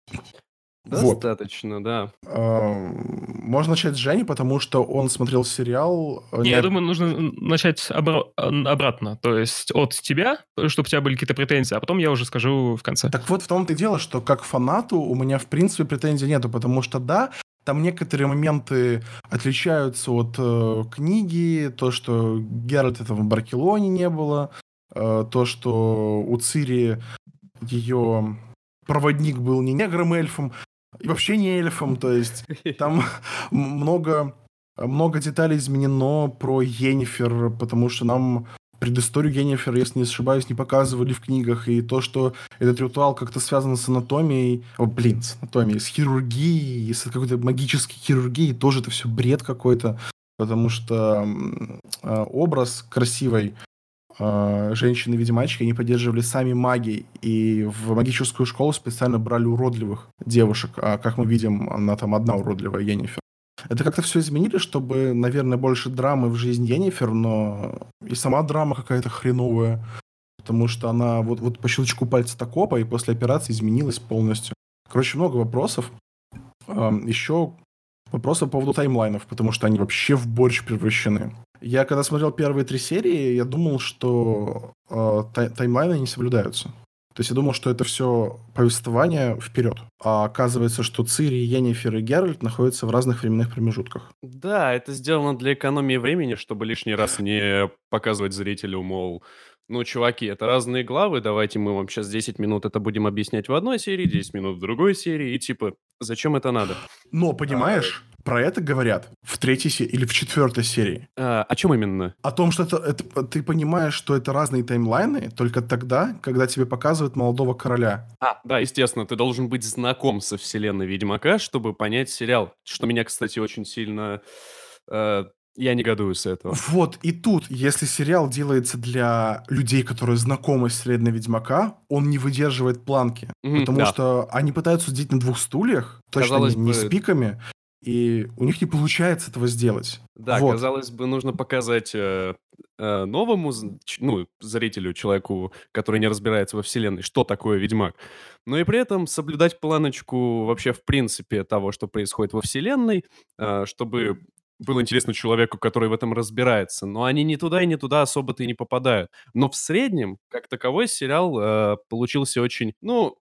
Вот. Достаточно, да. Эм, Можно начать с Жени, потому что он смотрел сериал. э, Не, не- я думаю, нужно начать обра- обратно. То есть от тебя, чтобы у тебя были какие-то претензии, а потом я уже скажу в конце. Так вот в том-то и дело, что как фанату у меня в принципе претензий нету, потому что да, там некоторые моменты отличаются от э, книги, то, что Геральта в Баркелоне не было, э, то, что у Цири ее проводник был не негром-эльфом, и вообще не эльфом, то есть там много, много деталей изменено про Йеннифер, потому что нам предысторию Йеннифер, если не ошибаюсь, не показывали в книгах, и то, что этот ритуал как-то связан с анатомией, о, блин, с анатомией, с хирургией, с какой-то магической хирургией, тоже это все бред какой-то, потому что э, образ красивой э, женщины-ведьмачки они поддерживали сами маги, и в магическую школу специально брали уродливых девушек, а как мы видим, она там одна уродливая, Йеннифер. Это как-то все изменили, чтобы, наверное, больше драмы в жизнь Йеннифер, но и сама драма какая-то хреновая, потому что она вот, вот по щелчку пальца Токопа и после операции изменилась полностью. Короче, много вопросов. Еще вопросы по поводу таймлайнов, потому что они вообще в борщ превращены. Я когда смотрел первые три серии, я думал, что э, тай- таймлайны не соблюдаются. То есть я думал, что это все повествование вперед. А оказывается, что Цири, Йеннифер и Геральт находятся в разных временных промежутках. Да, это сделано для экономии времени, чтобы лишний раз не показывать зрителю, мол, ну, чуваки, это разные главы, давайте мы вам сейчас 10 минут это будем объяснять в одной серии, 10 минут в другой серии, и типа, зачем это надо? Но, понимаешь, про это говорят в третьей серии или в четвертой серии. А, о чем именно? О том, что это, это- ты понимаешь, что это разные таймлайны только тогда, когда тебе показывают молодого короля. А, да, естественно, ты должен быть знаком со вселенной Ведьмака, чтобы понять сериал. Что меня, кстати, очень сильно э, Я негодую с этого. Вот, и тут, если сериал делается для людей, которые знакомы с вселенной Ведьмака, он не выдерживает планки. Мгм, потому да. что они пытаются сидеть на двух стульях, точно Казалось не, не бы- с пиками, и у них не получается этого сделать. Да, Вот. казалось бы, нужно показать э, э, новому ну, зрителю, человеку, который не разбирается во вселенной, что такое Ведьмак. Но и при этом соблюдать планочку вообще в принципе того, что происходит во вселенной, э, чтобы было интересно человеку, который в этом разбирается. Но они ни туда и ни туда особо-то и не попадают. Но в среднем, как таковой, сериал э, получился очень, ну...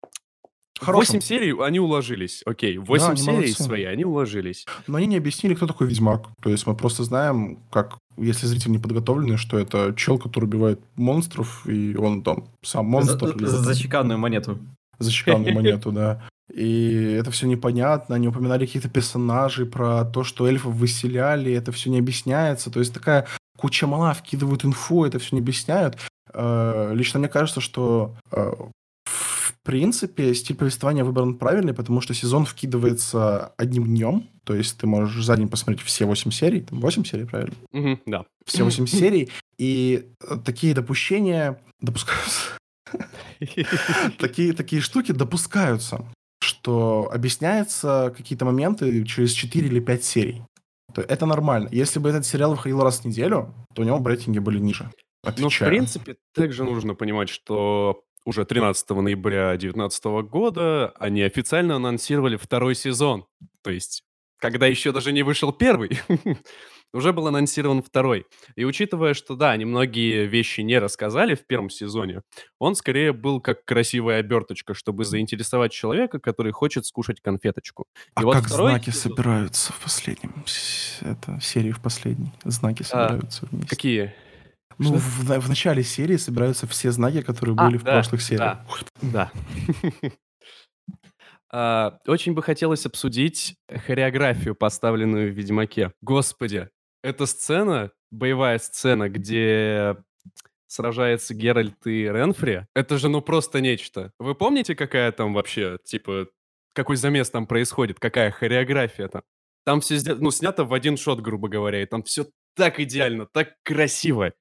Хорошим. 8 серий они уложились, окей. 8 они серий молодцы. свои они уложились. Но они не объяснили, кто такой Ведьмак. То есть мы просто знаем, как, если зритель не подготовленный, что это чел, который убивает монстров, и он там сам монстр. За, или за- чеканную монету. за чеканную монету, да. И это все непонятно, они упоминали каких-то персонажей, про то, что эльфов выселяли, это все не объясняется. То есть такая куча мала, вкидывают инфу, это все не объясняют. Э, Лично мне кажется, что э, принципе стиль повествования выбран правильный, потому что сезон вкидывается одним днем, то есть ты можешь за день посмотреть все 8 серий, там 8 серий, правильно? Мгм, да. Все 8 серий, и э, такие допущения допускаются. такие, такие штуки допускаются, что объясняются какие-то моменты через 4 или 5 серий. То Это нормально. Если бы этот сериал выходил раз в неделю, то у него рейтинги были ниже. Ну, в Отвечаю. принципе, также нужно понимать, что уже 13 ноября 2019 года они официально анонсировали второй сезон. То есть, когда еще даже не вышел первый, уже был анонсирован второй. И учитывая, что, да, они многие вещи не рассказали в первом сезоне, он скорее был как красивая оберточка, чтобы заинтересовать человека, который хочет скушать конфеточку. А И вот как знаки сезон- собираются в последнем? Это серии в последней. Знаки А, собираются вместе. Какие? Ну, Что? в, в начале серии собираются все знаки, которые А, были в да, прошлых сериях. да. Да. Очень бы хотелось обсудить хореографию, поставленную в «Ведьмаке». Господи, эта сцена, боевая сцена, где сражается Геральт и Ренфри, это же ну просто нечто. Вы помните, какая там вообще, типа, какой замес там происходит, какая хореография там? Там все ну, снято в один шот, грубо говоря, и там все так идеально, так красиво.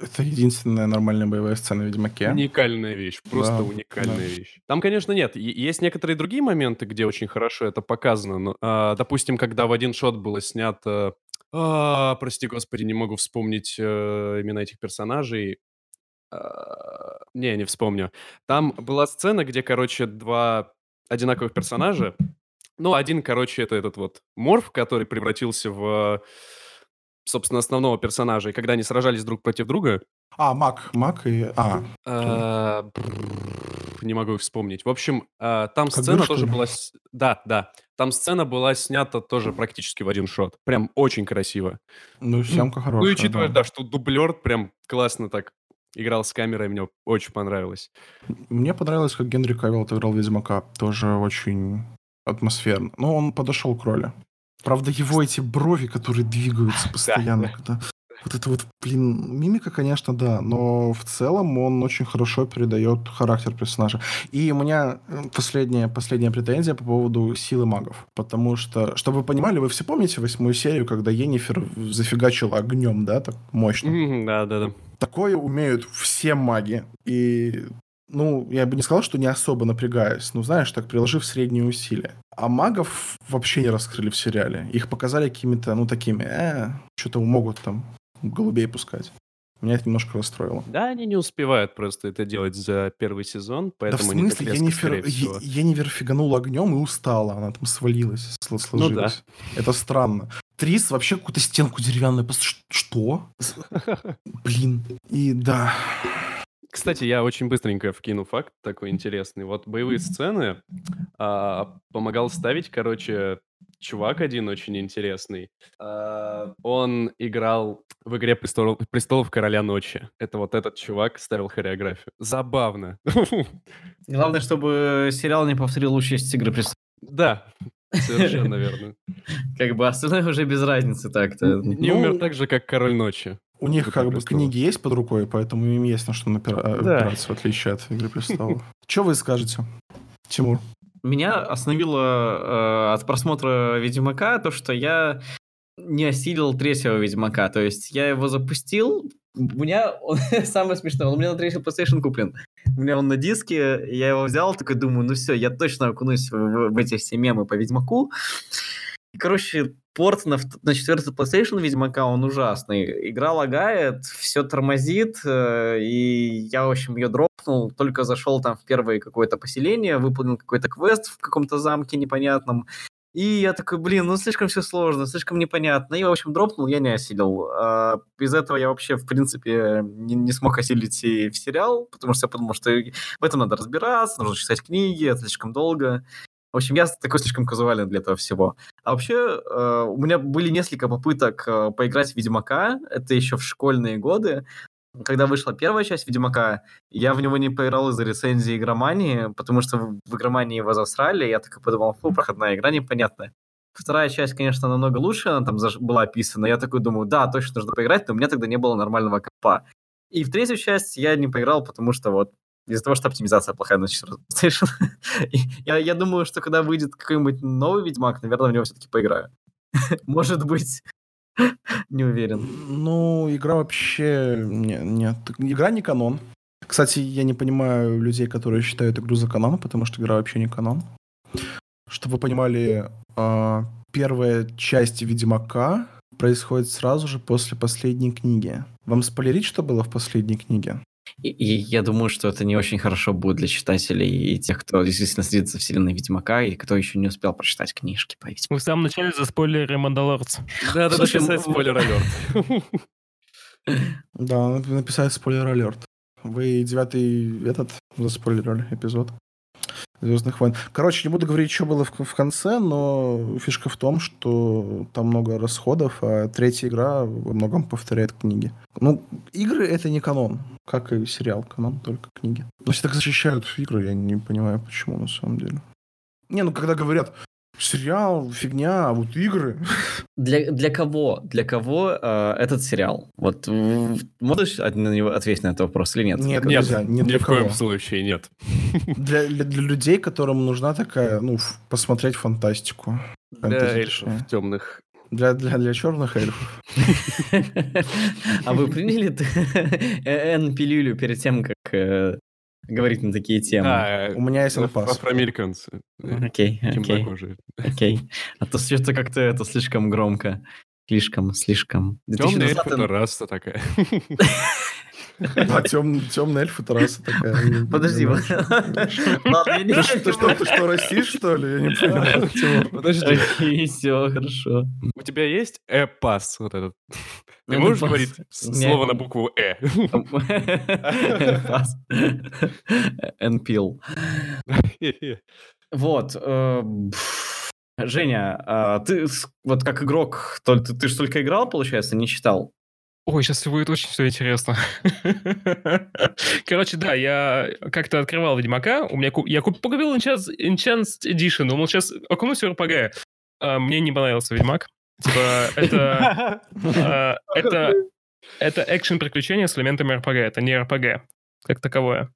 Это единственная нормальная боевая сцена в Ведьмаке. Уникальная вещь, просто Да, уникальная да. вещь. Там, конечно, нет. Есть некоторые другие моменты, где очень хорошо это показано. Но, а, допустим, когда в один шот было снято... а, прости господи, не могу вспомнить э, имена этих персонажей. А, не, не вспомню. Там была сцена, где, короче, два одинаковых персонажа. Ну, один, короче, это этот вот Морф, который превратился в, собственно, основного персонажа. И когда они сражались друг против друга, А, Мак. Мак и... А, а, Не могу их вспомнить. В общем, там Как сцена тоже была... Да, да. Там сцена была снята тоже практически в один шот. Прям очень красиво. ну, съемка хорошая. Ну и учитывая, да. да, что дублер прям классно так играл с камерой, мне очень понравилось. Мне понравилось, как Генри Кавилл отыграл Ведьмака. Тоже очень атмосферно. Но он подошел к роли. Правда, его эти брови, которые двигаются постоянно. да. когда- Вот это вот, блин, мимика, конечно, да, но в целом он очень хорошо передает характер персонажа. И у меня э, последняя, последняя претензия по поводу силы магов. Потому что, чтобы вы понимали, вы все помните восьмую серию, когда Енифер зафигачила огнем, да, так мощно? Мгм, Да, да, да. Такое умеют все маги. И, ну, я бы не сказал, что не особо напрягаюсь. Ну, знаешь, так приложив средние усилия. А магов вообще не раскрыли в сериале. Их показали какими-то, ну, такими, э, что-то могут там голубей пускать. Меня это немножко расстроило. Да, они не успевают просто это делать за первый сезон, да в поэтому они так смысле, резко, Енифер, скорее всего. Е- Енифер фиганула огнем и устала. Она там свалилась, Ну сложилась. Это странно. Трис вообще какую-то стенку деревянную. Что? Блин. И да. Кстати, я очень быстренько вкину факт такой интересный. Вот боевые сцены а, помогал ставить, короче, чувак один очень интересный. А, он играл в игре «Престолов, «Престолов Короля Ночи». Это вот этот чувак ставил хореографию. Забавно. Главное, чтобы сериал не повторил участь «Игры престолов». Да, совершенно верно. Как бы остальное уже без разницы так-то. Не Ну, умер так же, как Король Ночи. У них «Игры как бы престолов». книги есть под рукой, поэтому им есть на что напира- э, Да. опираться, в отличие от «Игры престолов». Что вы скажете, Тимур? Меня остановило э, от просмотра Ведьмака то, что я не осилил третьего Ведьмака. То есть я его запустил, у меня, он, самое смешное, он у меня на третьем PlayStation куплен. У меня он на диске, я его взял, такой думаю, ну все, я точно окунусь в, в, в эти все мемы по Ведьмаку. Короче, порт на, на четвертый PlayStation Ведьмака, он ужасный. Игра лагает, все тормозит, э, и я, в общем, ее дропнул, только зашел там в первое какое-то поселение, выполнил какой-то квест в каком-то замке непонятном, и я такой, блин, ну слишком все сложно, слишком непонятно. И, в общем, дропнул, я не осилил. А, из этого я вообще, в принципе, не, не смог осилить и в сериал, потому что я подумал, что в этом надо разбираться, нужно читать книги, это слишком долго. В общем, я такой слишком казуальный для этого всего. А вообще, э, у меня были несколько попыток э, поиграть в Ведьмака, это еще в школьные годы, когда вышла первая часть Ведьмака, я в него не поиграл из-за рецензии игромании, потому что в игромании его засрали, я так подумал, фу, проходная игра непонятная. Вторая часть, конечно, намного лучше, она там была описана. Я такой думаю, да, точно нужно поиграть, но у меня тогда не было нормального компа. И в третью часть я не поиграл, потому что вот из-за того, что оптимизация плохая на PlayStation. я, я думаю, что когда выйдет какой-нибудь новый Ведьмак, наверное, в него все-таки поиграю. Может быть. Не уверен. Ну, игра вообще... Нет, нет, игра не канон. Кстати, я не понимаю людей, которые считают игру за канон, потому что игра вообще не канон. Чтобы вы понимали, а, первая часть Ведьмака происходит сразу же после последней книги. Вам спойлерить, что было в последней книге? И, и я думаю, что это не очень хорошо будет для читателей и тех, кто действительно следит за вселенной Ведьмака и кто еще не успел прочитать книжки по Ведьмаку. Мы в самом начале за спойлеры Мандалорц. Да, да, написать спойлер-алерт. Да, написать спойлер-алерт. Вы девятый этот заспойлерили эпизод. Звездных войн. Короче, не буду говорить, что было в, в конце, но фишка в том, что там много расходов, а третья игра во многом повторяет книги. Ну, игры это не канон, как и сериал канон, только книги. Но все так защищают игры, я не понимаю, почему на самом деле. Не, ну когда говорят, сериал, фигня, а вот игры. Для, для кого? Для кого э, этот сериал? Вот можешь на него ответить на этот вопрос или нет? Нет, нет, нельзя, нет ни в коем случае нет. Для, для, для людей, которым нужна такая, ну, посмотреть фантастику. Для эльфов темных. Для, для, для черных эльфов. А вы приняли Н-пилюлю перед тем, как э, говорить на такие темы. А, у меня есть запас. Афроамериканцы. Окей, окей. Окей. А то что-то как-то это слишком громко. Слишком, слишком. Темная эльф это раса такая. А тем, темная эльф это раса такая. Подожди, Ты что, ты что, расист, что ли? Я не понимаю. Подожди. И все, хорошо. У тебя есть э-пас вот этот? Ты можешь говорить слово на букву «э»? Пас. Энпил. Вот. Э, Женя, а ты вот как игрок, ты, ты же только играл, получается, не читал? Ой, сейчас будет очень все интересно. Короче, да, я как-то открывал Ведьмака, у меня я купил Enchant Edition, думал, сейчас окунусь в RPG. А, мне не понравился Ведьмак. Типа, это... А, это... Это экшен-приключение с элементами RPG, это не RPG как таковое.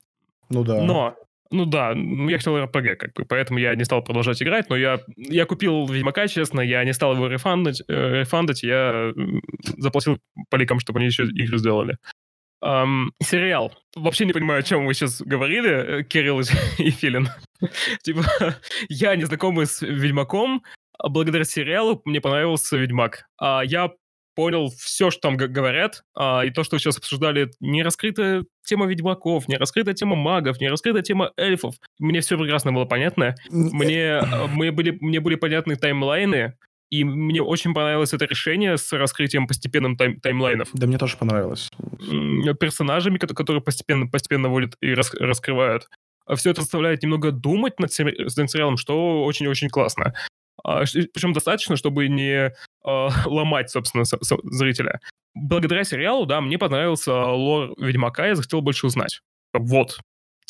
Ну да. Но ну да, я хотел RPG, как бы, поэтому я не стал продолжать играть, но я, я купил Ведьмака, честно, я не стал его рефандать, э, рефандать я заплатил поликам, чтобы они еще игры сделали. Um, сериал. Вообще не понимаю, о чем вы сейчас говорили, э, Кирилл и Филин. типа, я не знакомый с Ведьмаком, а благодаря сериалу мне понравился Ведьмак. А я понял все, что там говорят, а, и то, что сейчас обсуждали, не раскрытая тема ведьмаков, не раскрытая тема магов, не раскрытая тема эльфов. Мне все прекрасно было понятно. Мне, а, мне, были, мне были понятны таймлайны, и мне очень понравилось это решение с раскрытием постепенным тайм таймлайнов. Да, мне тоже понравилось. Персонажами, которые постепенно, постепенно вводят и рас раскрывают. Все это заставляет немного думать над сериалом, что очень-очень классно. А, Причем достаточно, чтобы не а, ломать, собственно, зрителя. Благодаря сериалу, да, мне понравился лор Ведьмака, я захотел больше узнать. Вот.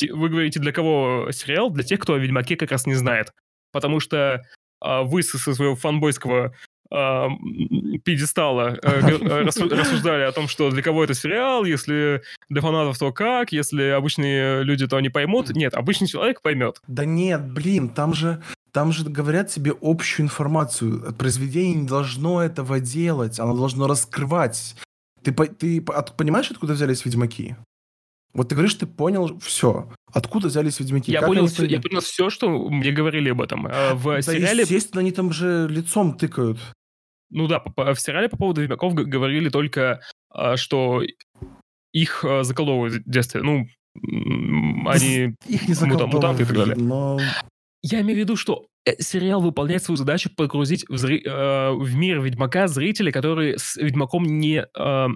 Вы говорите, для кого сериал? Для тех, кто о Ведьмаке как раз не знает. Потому что а, вы со своего фанбойского э, пьедестала э, э рассуждали о том, что для кого это сериал, если для фанатов, то как, если обычные люди, то они поймут. Нет, обычный человек поймет. Да нет, блин, там же там же говорят тебе общую информацию. Произведение не должно этого делать, оно должно раскрывать. Ты, ты понимаешь, откуда взялись ведьмаки? Вот ты говоришь, ты понял все. Откуда взялись ведьмаки? Я, понял, все, я понял все, что мне говорили об этом. А в да, сериале... естественно, они там же лицом тыкают. Ну да, в сериале по поводу ведьмаков говорили только, а, что их а, заколовывают в детстве. Ну, они их не мутанты и так далее. Но... Я имею в виду, что э, сериал выполняет свою задачу погрузить в, зри... э, в мир Ведьмака зрителей, которые с Ведьмаком не э,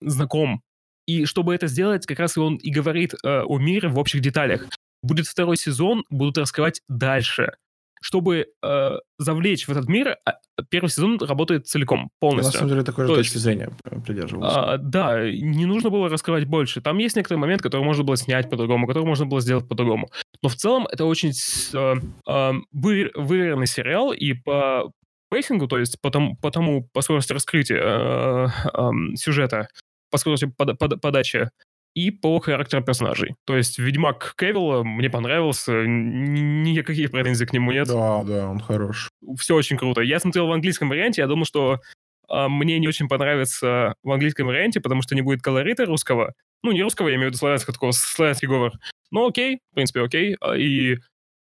знаком. И чтобы это сделать, как раз и он и говорит э, о мире в общих деталях. Будет второй сезон, будут раскрывать дальше. Чтобы э, завлечь в этот мир, а, первый сезон работает целиком, полностью. На самом деле, такой же точки зрения придерживался. А, да, не нужно было раскрывать больше. Там есть некоторый момент, который можно было снять по-другому, который можно было сделать по-другому. Но в целом это очень э, э, выверенный сериал, и по пейсингу, то есть по тому, по, тому, по скорости раскрытия э, э, сюжета, по скорости под, под, подачи и по характеру персонажей. То есть Ведьмак Кевилла мне понравился, никаких претензий к нему нет. Да, да, он хорош. Все очень круто. Я смотрел в английском варианте, я думал, что а, мне не очень понравится в английском варианте, потому что не будет колорита русского. Ну, не русского, я имею в виду славянского, такого славянский говор. Ну, окей, в принципе, окей. А, и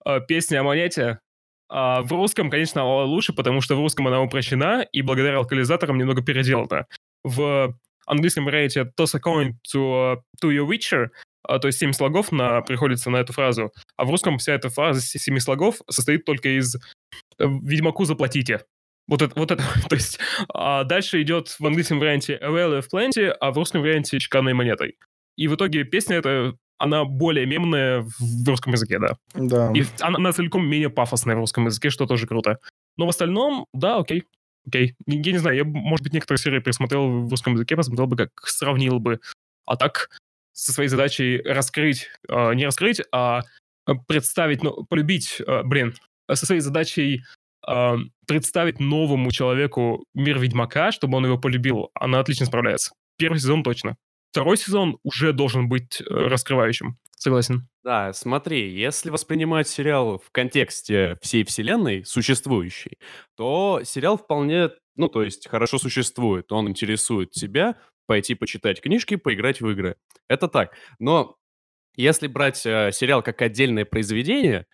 а, песня о монете а в русском, конечно, лучше, потому что в русском она упрощена и благодаря алкализаторам немного переделана. В английском варианте toss a coin to, to your witcher, а, то есть семь слогов на, приходится на эту фразу. А в русском вся эта фраза семи слогов состоит только из э, «Ведьмаку заплатите». Вот это, вот это, то есть а дальше идет в английском варианте «A well of plenty», а в русском варианте «Чеканной монетой». И в итоге песня эта, она более мемная в русском языке, да. Да. И она, она целиком менее пафосная в русском языке, что тоже круто. Но в остальном, да, окей, окей. Я не знаю, я, может быть, некоторые серии пересмотрел в русском языке, посмотрел бы, как сравнил бы. А так, со своей задачей раскрыть, э, не раскрыть, а представить, ну, полюбить, э, блин, со своей задачей э, представить новому человеку мир Ведьмака, чтобы он его полюбил, она отлично справляется. Первый сезон точно. Второй сезон уже должен быть э, раскрывающим. Согласен. Да, смотри, если воспринимать сериал в контексте всей вселенной существующей, то сериал вполне, ну, то есть хорошо существует. Он интересует тебя пойти почитать книжки, поиграть в игры. Это так. Но если брать э, сериал как отдельное произведение,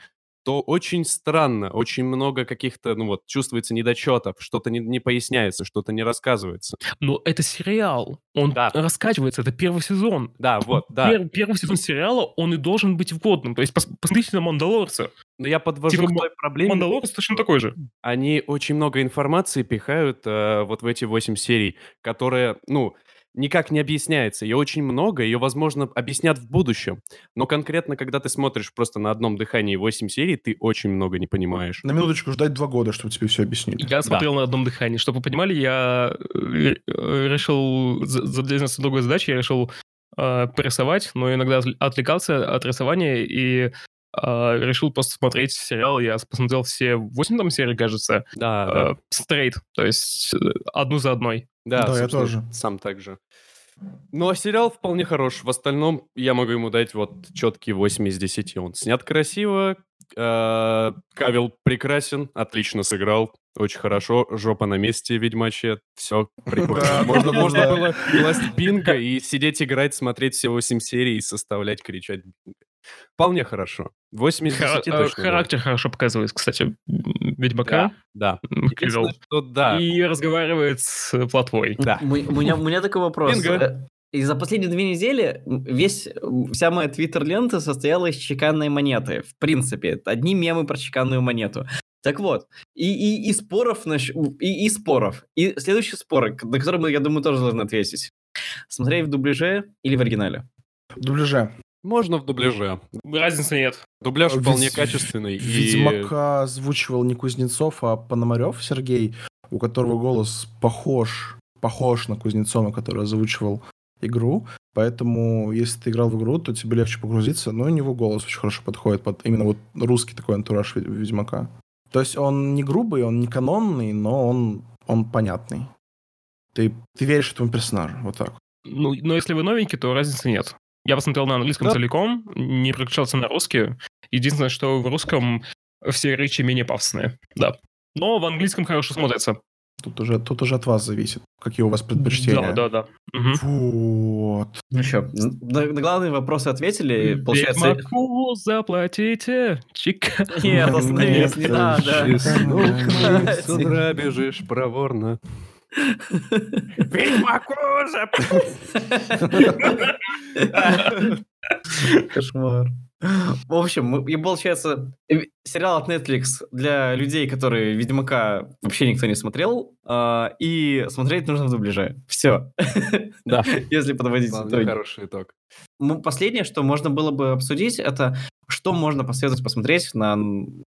то очень странно, очень много каких-то, ну вот, чувствуется недочетов, что-то не, не поясняется, что-то не рассказывается. Но это сериал, он да. раскачивается, это первый сезон. Да, вот, да. Пер, первый сезон сериала, он и должен быть вгодным, то есть пос, посмотрите на «Мандалорца». Но я подвожу типа, к той проблеме. «Мандалорец» точно такой же. Они очень много информации пихают э, вот в эти восемь серий, которые, ну, никак не объясняется. Ее очень много, ее, возможно, объяснят в будущем. Но конкретно, когда ты смотришь просто на одном дыхании 8 серий, ты очень много не понимаешь. На минуточку ждать два года, чтобы тебе все объяснили. Я смотрел да. на одном дыхании. Чтобы вы понимали, я э, решил, за другой задачи, я решил э, порисовать, но иногда отвлекался от рисования и решил просто смотреть сериал. Я посмотрел все 8 там серий, кажется. Да, да. Стрейт, то есть одну за одной. Да, да я тоже. Сам так же. Ну, а сериал вполне хорош. В остальном я могу ему дать вот четкий 8 из 10. Он снят красиво, э, Кавил прекрасен, отлично сыграл, очень хорошо, жопа на месте, ведьмачья, все прикольно. Можно, можно было класть бинго и сидеть играть, смотреть все 8 серий и составлять, кричать Вполне хорошо. 8 из 10 Хар- точно. Характер да. хорошо показывает, кстати, Ведьмака. Да, да. Что, да. И разговаривает с плотвой. Да. У меня, у меня такой вопрос. Бинго. Э, и за последние две недели весь, вся моя твиттер-лента состояла из чеканной монеты. В принципе, одни мемы про чеканную монету. Так вот, и, и, и споров, и, и споров. И следующий спор, на который мы, я думаю, тоже должны ответить. Смотреть в дубляже или в оригинале? В дубляже. Можно в дубляже. Разницы нет. Дубляж вполне Ведь... качественный. Ведьмака и... озвучивал не Кузнецов, а Пономарев Сергей, у которого голос похож, похож на Кузнецова, который озвучивал игру. Поэтому, если ты играл в игру, то тебе легче погрузиться. Но у него голос очень хорошо подходит под именно вот русский такой антураж Ведьмака. То есть он не грубый, он не канонный, но он, он понятный. Ты, ты веришь этому персонажу, вот так. Ну, но если вы новенький, то разницы нет. Я посмотрел на английском да. целиком, не переключался на русский. Единственное, что в русском все речи менее пафосные, да. Но в английском хорошо смотрится. Тут уже, тут уже от вас зависит, какие у вас предпочтения. Да, да, да. Мгм. Вот. Ну что, на, на главные вопросы ответили, получается... Ведьмаку заплатите, чика. Нет, остановись, не надо. С утра бежишь проворно. Ведьмаку Кошмар. В общем, и получается, э, сериал от Netflix для людей, которые Ведьмака вообще никто не смотрел, а, и смотреть нужно в дубляже. Все. Да. Если подводить итоги. хороший итог. Ну, Последнее, что можно было бы обсудить, это что можно посоветовать посмотреть на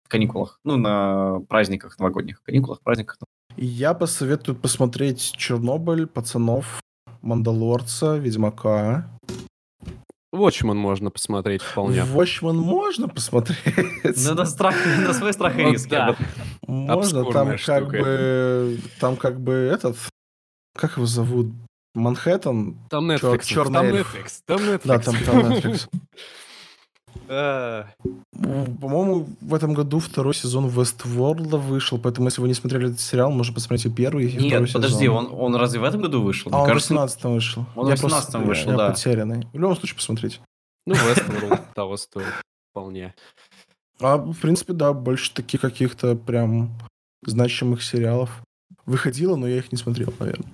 каникулах, ну, на праздниках, новогодних каникулах, праздниках. Я посоветую посмотреть Чернобыль, Пацанов, Мандалорца, Ведьмака. Watchmen можно посмотреть вполне. Watchmen можно посмотреть. Ну, на, страх, на свой страх и Вот риск. да. Можно, там как бы... Там как бы этот... Как его зовут? Манхэттен? Там Netflix. чёрный Там. Netflix. Там Netflix. Да, там, там Netflix. М, По-моему, в этом году второй сезон Westworld вышел, поэтому если вы не смотрели этот сериал, можно посмотреть и первый, и второй Нет, подожди, сезон. он, он разве в этом году вышел? А Мне он в кажется, 18 вышел. он в Я 18-м просто- вышел, я да. потерянный. В любом случае, посмотрите. Ну, Westworld того стоит. Вполне. А, в принципе, да, больше таких каких-то прям значимых сериалов выходило, но я их не смотрел, наверное.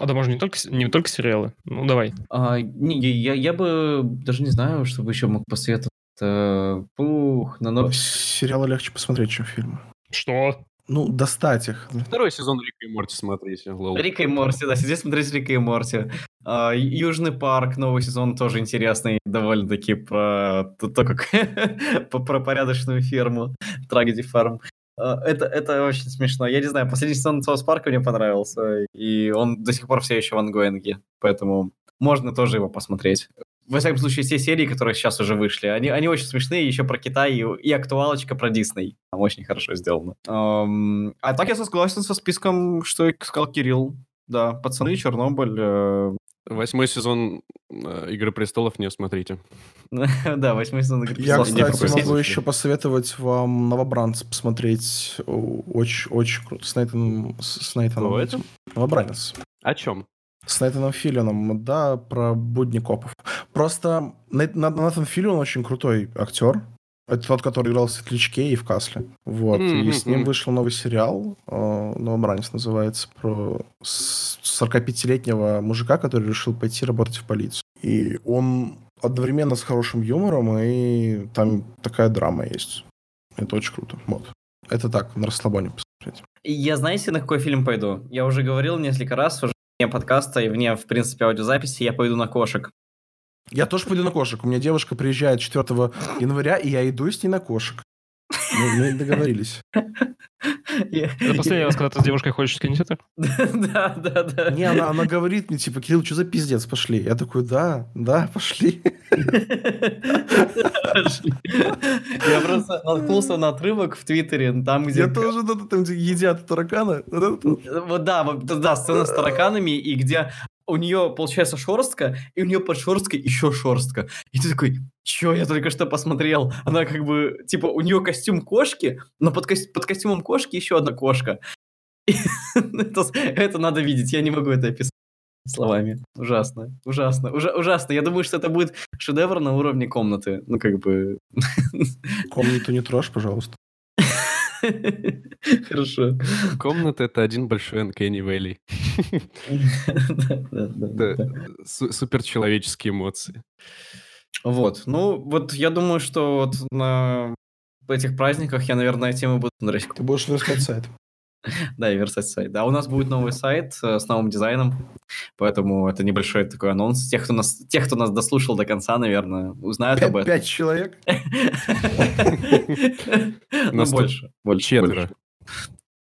А да, можно не только, не только сериалы. Ну, давай. А, не, я, я бы даже не знаю, что бы еще мог посоветовать. Э, Пух, на но... Сериалы легче посмотреть, чем фильмы. Что? Ну, достать их. Второй сезон Рика и Морти смотрите. lol. Рика и Морти, да, сидеть смотреть Рика и Морти. А, Южный парк, новый сезон тоже интересный, довольно-таки про то, как про порядочную ферму, Tegridy Farm. А, Это, это очень смешно. Я не знаю, последний сезон South Park а мне понравился, и он до сих пор все еще в ongoing е, поэтому можно тоже его посмотреть. Во всяком случае, все серии, которые сейчас уже вышли, они, они очень смешные, еще про Китай и, и актуалочка про Дисней. Там очень хорошо сделано. Ам, а так я согласен со списком, что сказал Кирилл. Да, пацаны, Чернобыль. э, Восьмой сезон э, Игры престолов не смотрите. Да, восьмой сезон «Игры Я, престолов» не кстати, могу еще посоветовать вам «Новобранца» посмотреть. Очень, очень круто. С Нейтаном... С Нейтаном. «Новобранец». О чем? С Нейтаном Филлином, да, про будни копов. Просто Нейт- Нат- Натан Филлион очень крутой актер. Это тот, который играл в «Светлячке» и в «Касле». Вот. И с ним вышел новый сериал, э, «Новобранец» называется, про с- 45-летнего мужика, который решил пойти работать в полицию. И он одновременно с хорошим юмором, и там такая драма есть. Это очень круто. Вот. Это так, на расслабоне посмотреть. Я знаете, на какой фильм пойду? Я уже говорил несколько раз, уже вне подкаста и вне, в принципе, аудиозаписи, я пойду на кошек. Я тоже пойду на кошек. У меня девушка приезжает 4 января, и я иду с ней на кошек. Мы, мы договорились. Я- Это последний раз, когда ты с девушкой ходишь в кинотеатр? Да, да, да. Не, она, она говорит мне, типа, Кирилл, что за пиздец, пошли. Я такой, да, да, пошли. Я просто наткнулся на отрывок в Твиттере, там, где... Я тоже, да, там, где едят таракана. Вот да, вот, да, сцена с тараканами, и где у нее получается шерстка, и у нее под шерсткой еще шерстка. И ты такой, чё, я только что посмотрел. Она как бы, типа, у нее костюм кошки, но под, кос- под костюмом кошки еще одна кошка. Это, это надо видеть, я не могу это описать словами. Ужасно, ужасно, ужа- ужасно. Я думаю, что это будет шедевр на уровне комнаты. Ну, как бы... Комнату не трожь, пожалуйста. Хорошо. Комната — это один большой Uncanny Valley. Суперчеловеческие эмоции. Вот, ну, вот я думаю, что вот на этих праздниках я, наверное, тему буду смотреть. Ты будешь верстать сайт. Да, и верстать сайт. Да, у нас будет новый сайт э, с новым дизайном, поэтому это небольшой такой анонс. Тех, кто нас, тех, кто нас дослушал до конца, наверное, узнают об этом. пять человек. Ну, больше. Больше. Четверо.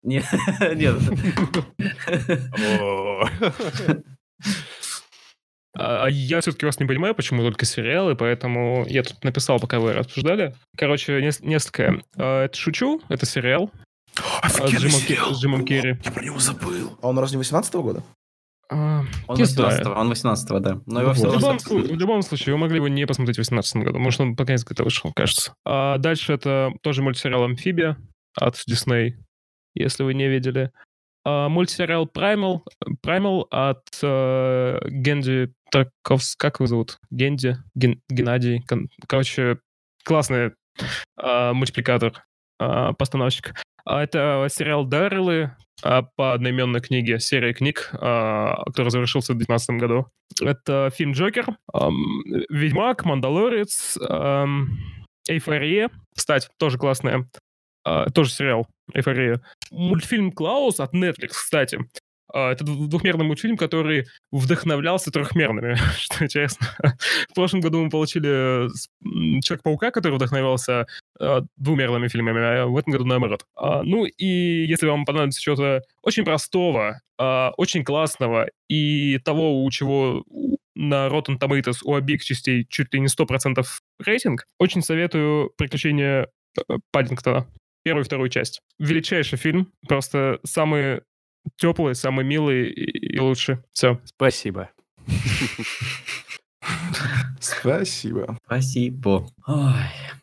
Нет, нет. А а я все-таки вас не понимаю, почему только сериалы, поэтому я тут написал, пока вы обсуждали. Короче, нес- несколько. А, Это «Шучу», это сериал а, с Джимом, с Джимом Керри. Я про него забыл. А он разве не 18 года? А, Он не 18 знаю. он 18 да. Но его вот. В любом, в любом случае, вы могли бы не посмотреть в 2018 году. Может, он по конец где-то вышел, кажется. А дальше это тоже мультсериал «Амфибия» от Disney, если вы не видели. А, мультсериал Primal, Primal от э, Генди Тарковс... Как его зовут? Генди? Ген- Геннадий? Кон- Короче, классный а, мультипликатор, а, постановщик. А, это сериал Дарреллы а, по одноименной книге, серия книг, а, который завершился в 2019 году. Это фильм «Джокер», «Ведьмак», «Мандалорец», «Эйфория». Кстати, тоже классная. а, тоже сериал «Эйфория». Мультфильм «Клаус» от Netflix, кстати. А, Это дву- двухмерный мультфильм, который вдохновлялся трехмерными, что интересно. В прошлом году мы получили м, Человек-паука, который вдохновлялся э, двумерными фильмами, а в этом году наоборот. А, ну и если вам понадобится что-то очень простого, а, очень классного и того, у чего на Rotten Tomatoes у обеих частей чуть ли не 100% рейтинг, очень советую «Приключения э, Паддингтона». Первую и вторую часть. Величайший фильм, просто самый теплый, самый милый и, и лучший. Все. Спасибо. Спасибо. Спасибо. Ой,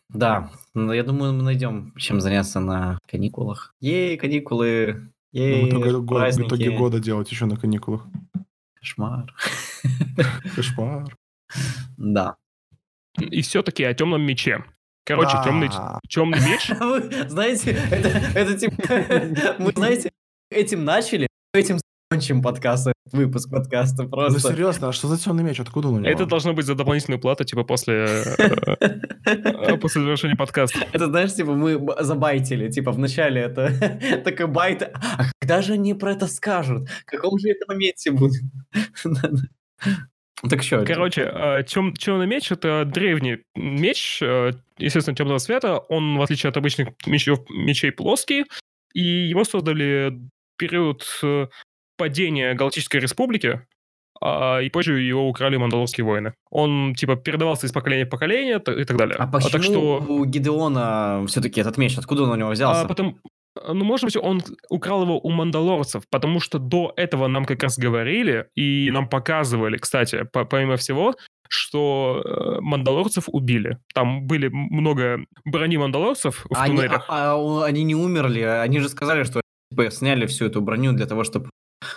да, ну, я думаю, мы найдем чем заняться на каникулах. Ей, каникулы. Ну, Ей, в, итоге, го- в итоге года делать еще на каникулах. Кошмар. Кошмар. Да. И все-таки о темном мече. Короче, темный, Да. темный меч. Вы знаете, это, это типа... Мы, знаете, этим начали, этим закончим подкаст, этот выпуск подкаста Ну просто. серьезно, а что за темный меч? Откуда он у него? Это должно быть за дополнительную плату, типа после, э, э, после завершения подкаста. Это, знаешь, типа мы забайтили, типа вначале это такой байт, а когда же они про это скажут? В каком же это моменте будет? Так что? Короче, э, тем, темный меч — это древний меч, э, естественно, темного цвета. Он, в отличие от обычных мечев, мечей, плоский. И его создали период э, падения Галактической Республики, а, и позже его украли мандалорские воины. Он, типа, передавался из поколения в поколение и так далее. А почему так что... у Гидеона все-таки этот меч? Откуда он у него взялся? А, потом, ну, может быть, он украл его у мандалорцев, потому что до этого нам как раз говорили и нам показывали, кстати, по- помимо всего, что э, мандалорцев убили. Там были много брони мандалорцев в они, туннелях. а- а они не умерли, они же сказали, что типа, сняли всю эту броню для того, чтобы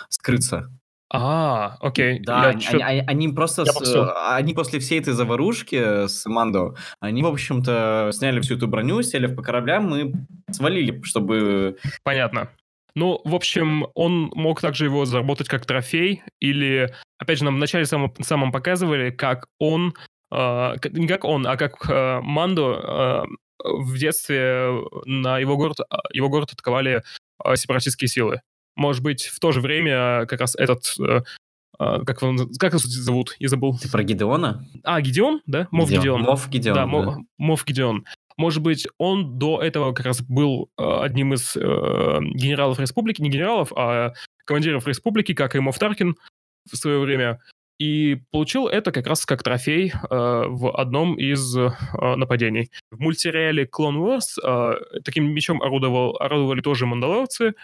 скрыться. А, окей. Да, они, чё- они- они просто, с- они после всей этой заварушки с Мандо, они, в общем-то, сняли всю эту броню, сели по кораблям и свалили, чтобы... Понятно. Ну, в общем, он мог также его заработать как трофей, или, опять же, нам вначале самом, самом показывали, как он, э, не как он, а как э, Мандо э, в детстве на его город, а, его город атаковали сепаратистские силы. Может быть, в то же время как раз этот, э, э, как, он, как его зовут, я забыл. Ты про Гидеона? А, Гидеон, да? Мов Гидеон. Мов Гидеон, Да, да. Мо- Мофф Гидеон. Может быть, он до этого как раз был э, одним из э, генералов республики, не генералов, а командиров республики, как и Мофф Таркин в свое время, и получил это как раз как трофей э, в одном из э, нападений. В мультсериале Clone Wars э, таким мечом орудовал, орудовали тоже мандалорцы,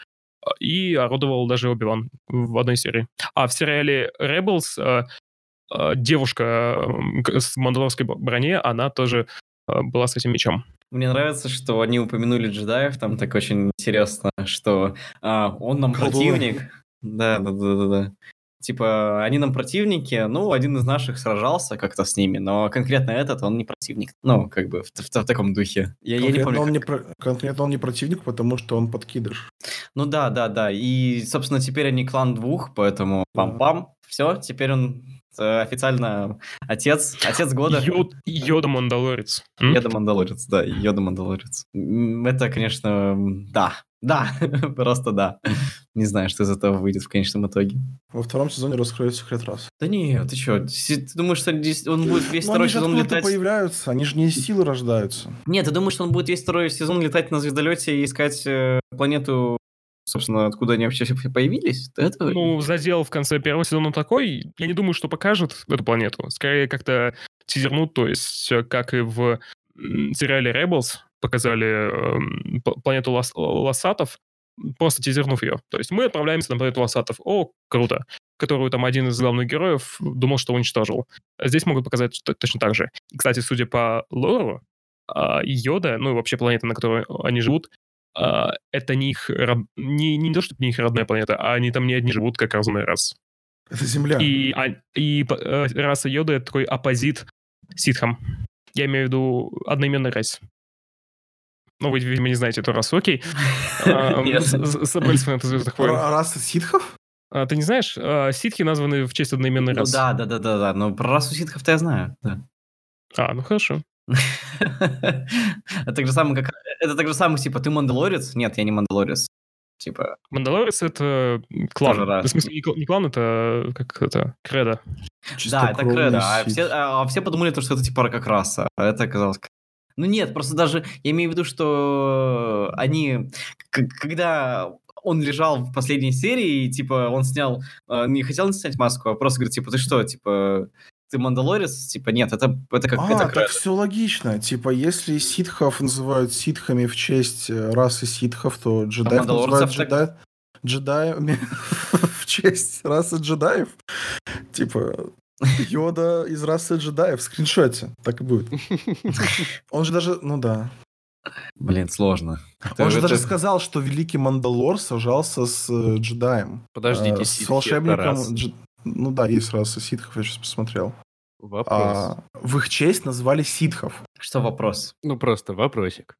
и орудовал даже Оби-Ван в одной серии. А в сериале Rebels э, э, девушка э, с мандалорской броне, она тоже э, была с этим мечом. Мне нравится, что они упомянули джедаев, там так очень интересно, что а, он нам Колдуны. противник. Да, да, да, да, да. Типа, они нам противники, ну, один из наших сражался как-то с ними, но конкретно этот, он не противник. Ну, как бы в, в- в таком духе. Я, я не помню. он как- не про- конкретно он не противник, потому что он подкидыш. Ну да, да, да. И, собственно, теперь они клан двух, поэтому пам-пам. Все, теперь он э, официально отец, отец года. Йод- Йода Мандалорец. Йода Мандалорец, да, Йода Мандалорец. Это, конечно, да, да, просто да. Не знаю, что из этого выйдет в конечном итоге. Во втором сезоне раскроют секрет раз. Да нет, ты что, ты думаешь, что он будет весь Но второй сезон летать? появляются, они же не из силы рождаются. Нет, ты думаешь, что он будет весь второй сезон летать на звездолете и искать э, планету, собственно, откуда они вообще появились? Это... Ну, задел в конце первого сезона такой, я не думаю, что покажет эту планету. Скорее, как-то тизернут, то есть, как и в сериале Rebels показали п- планету лос- лосатов, просто тизернув ее. То есть мы отправляемся на планету лосатов. О, круто. которую там один из главных героев думал, что уничтожил. Здесь могут показать точно так же. И, кстати, судя по лору, а, Йода, ну и вообще планета, на которой они живут, а, это не их... Не, не то, чтобы не их родная планета, а они там не одни живут, как разумная раса. Это Земля. И, а, и э, раса Йода — это такой оппозит ситхам. Я имею в виду одноименный рейс. Ну, вы, видимо, не знаете эту расу, окей. Собрались фанаты Звездных войн. Раса ситхов? А, ты не знаешь? А, ситхи названы в честь одноименной расы. Ну да, да, да, да, да. Но про расу ситхов-то я знаю. Да. А, ну хорошо. это так же самое, как... Это так же самое, типа, ты мандалорец? Нет, я не мандалорец. Типа... Мандалорец — это клан. В смысле, не клан, это как это, кредо. Да, это кредо. А все, а все подумали, что это типа как раса. А это оказалось ну нет, просто даже я имею в виду, что они, когда он лежал в последней серии, и, типа, он снял, э, не хотел снять маску, а просто говорит, типа, ты что, типа, ты Мандалорец? Типа, нет, это, это как... А, это так все логично. Типа, если ситхов называют ситхами в честь э, расы ситхов, то джедаев а называют джедай... так... джедаями в честь расы джедаев. Типа, Йода из расы джедаев в скриншоте. Так и будет. Он же даже... Ну да. Блин, сложно. Он же даже сказал, что великий Мандалор сажался с э, джедаем. Подождите, с волшебником. Ну да, есть раса ситхов, я сейчас посмотрел. Вопрос. А, в их честь назвали ситхов. Что вопрос? Ну просто вопросик.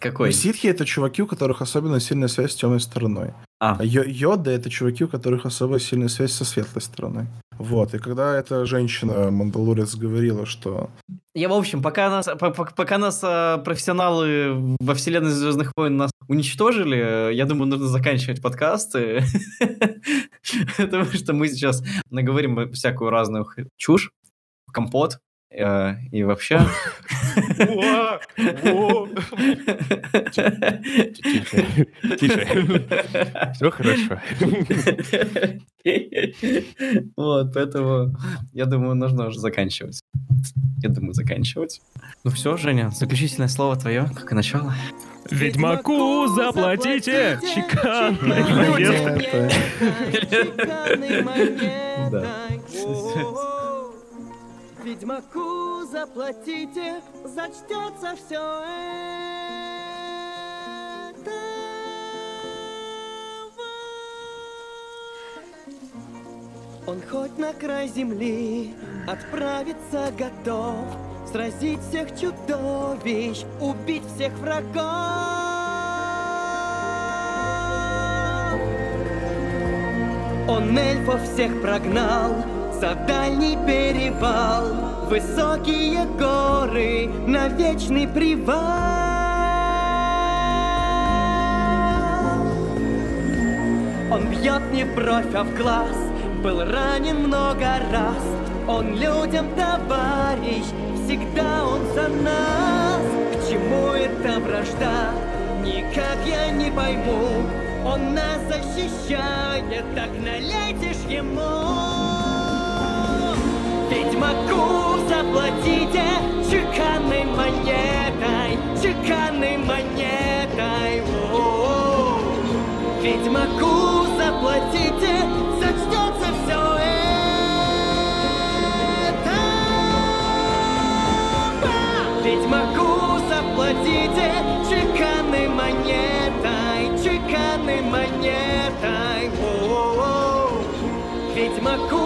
Какой? Ну, ситхи это чуваки, у которых особенно сильная связь с темной стороной. А. а йода это чуваки, у которых особо сильная связь со светлой стороной. Вот, и когда эта женщина, Мандалорец, говорила, что... Я, в общем, пока нас, пока нас а, профессионалы во вселенной Звездных войн нас уничтожили, я думаю, нужно заканчивать подкасты, потому что мы сейчас наговорим всякую разную чушь, компот, Э, и вообще... Тише, тише. Все хорошо. Вот, поэтому я думаю, нужно уже заканчивать. Я думаю, заканчивать. Ну все, Женя, заключительное слово твое, как и начало. Ведьмаку заплатите чеканной монетой. Да. Ведьмаку заплатите, зачтется все это. Он хоть на край земли отправиться готов, Сразить всех чудовищ, убить всех врагов. Он эльфов всех прогнал, за дальний перевал, высокие горы на вечный привал. Он бьет не в бровь, а в глаз, был ранен много раз. Он людям товарищ, всегда он за нас. К чему эта вражда, никак я не пойму. Он нас защищает, так налетишь ему. Ведьмаку заплатите чеканной монетой, чеканной монетой. О-о-о. Ведьмаку заплатите, зачтется все это. Ведьмаку заплатите чеканной монетой, чеканной монетой. О-о-о. Ведьмаку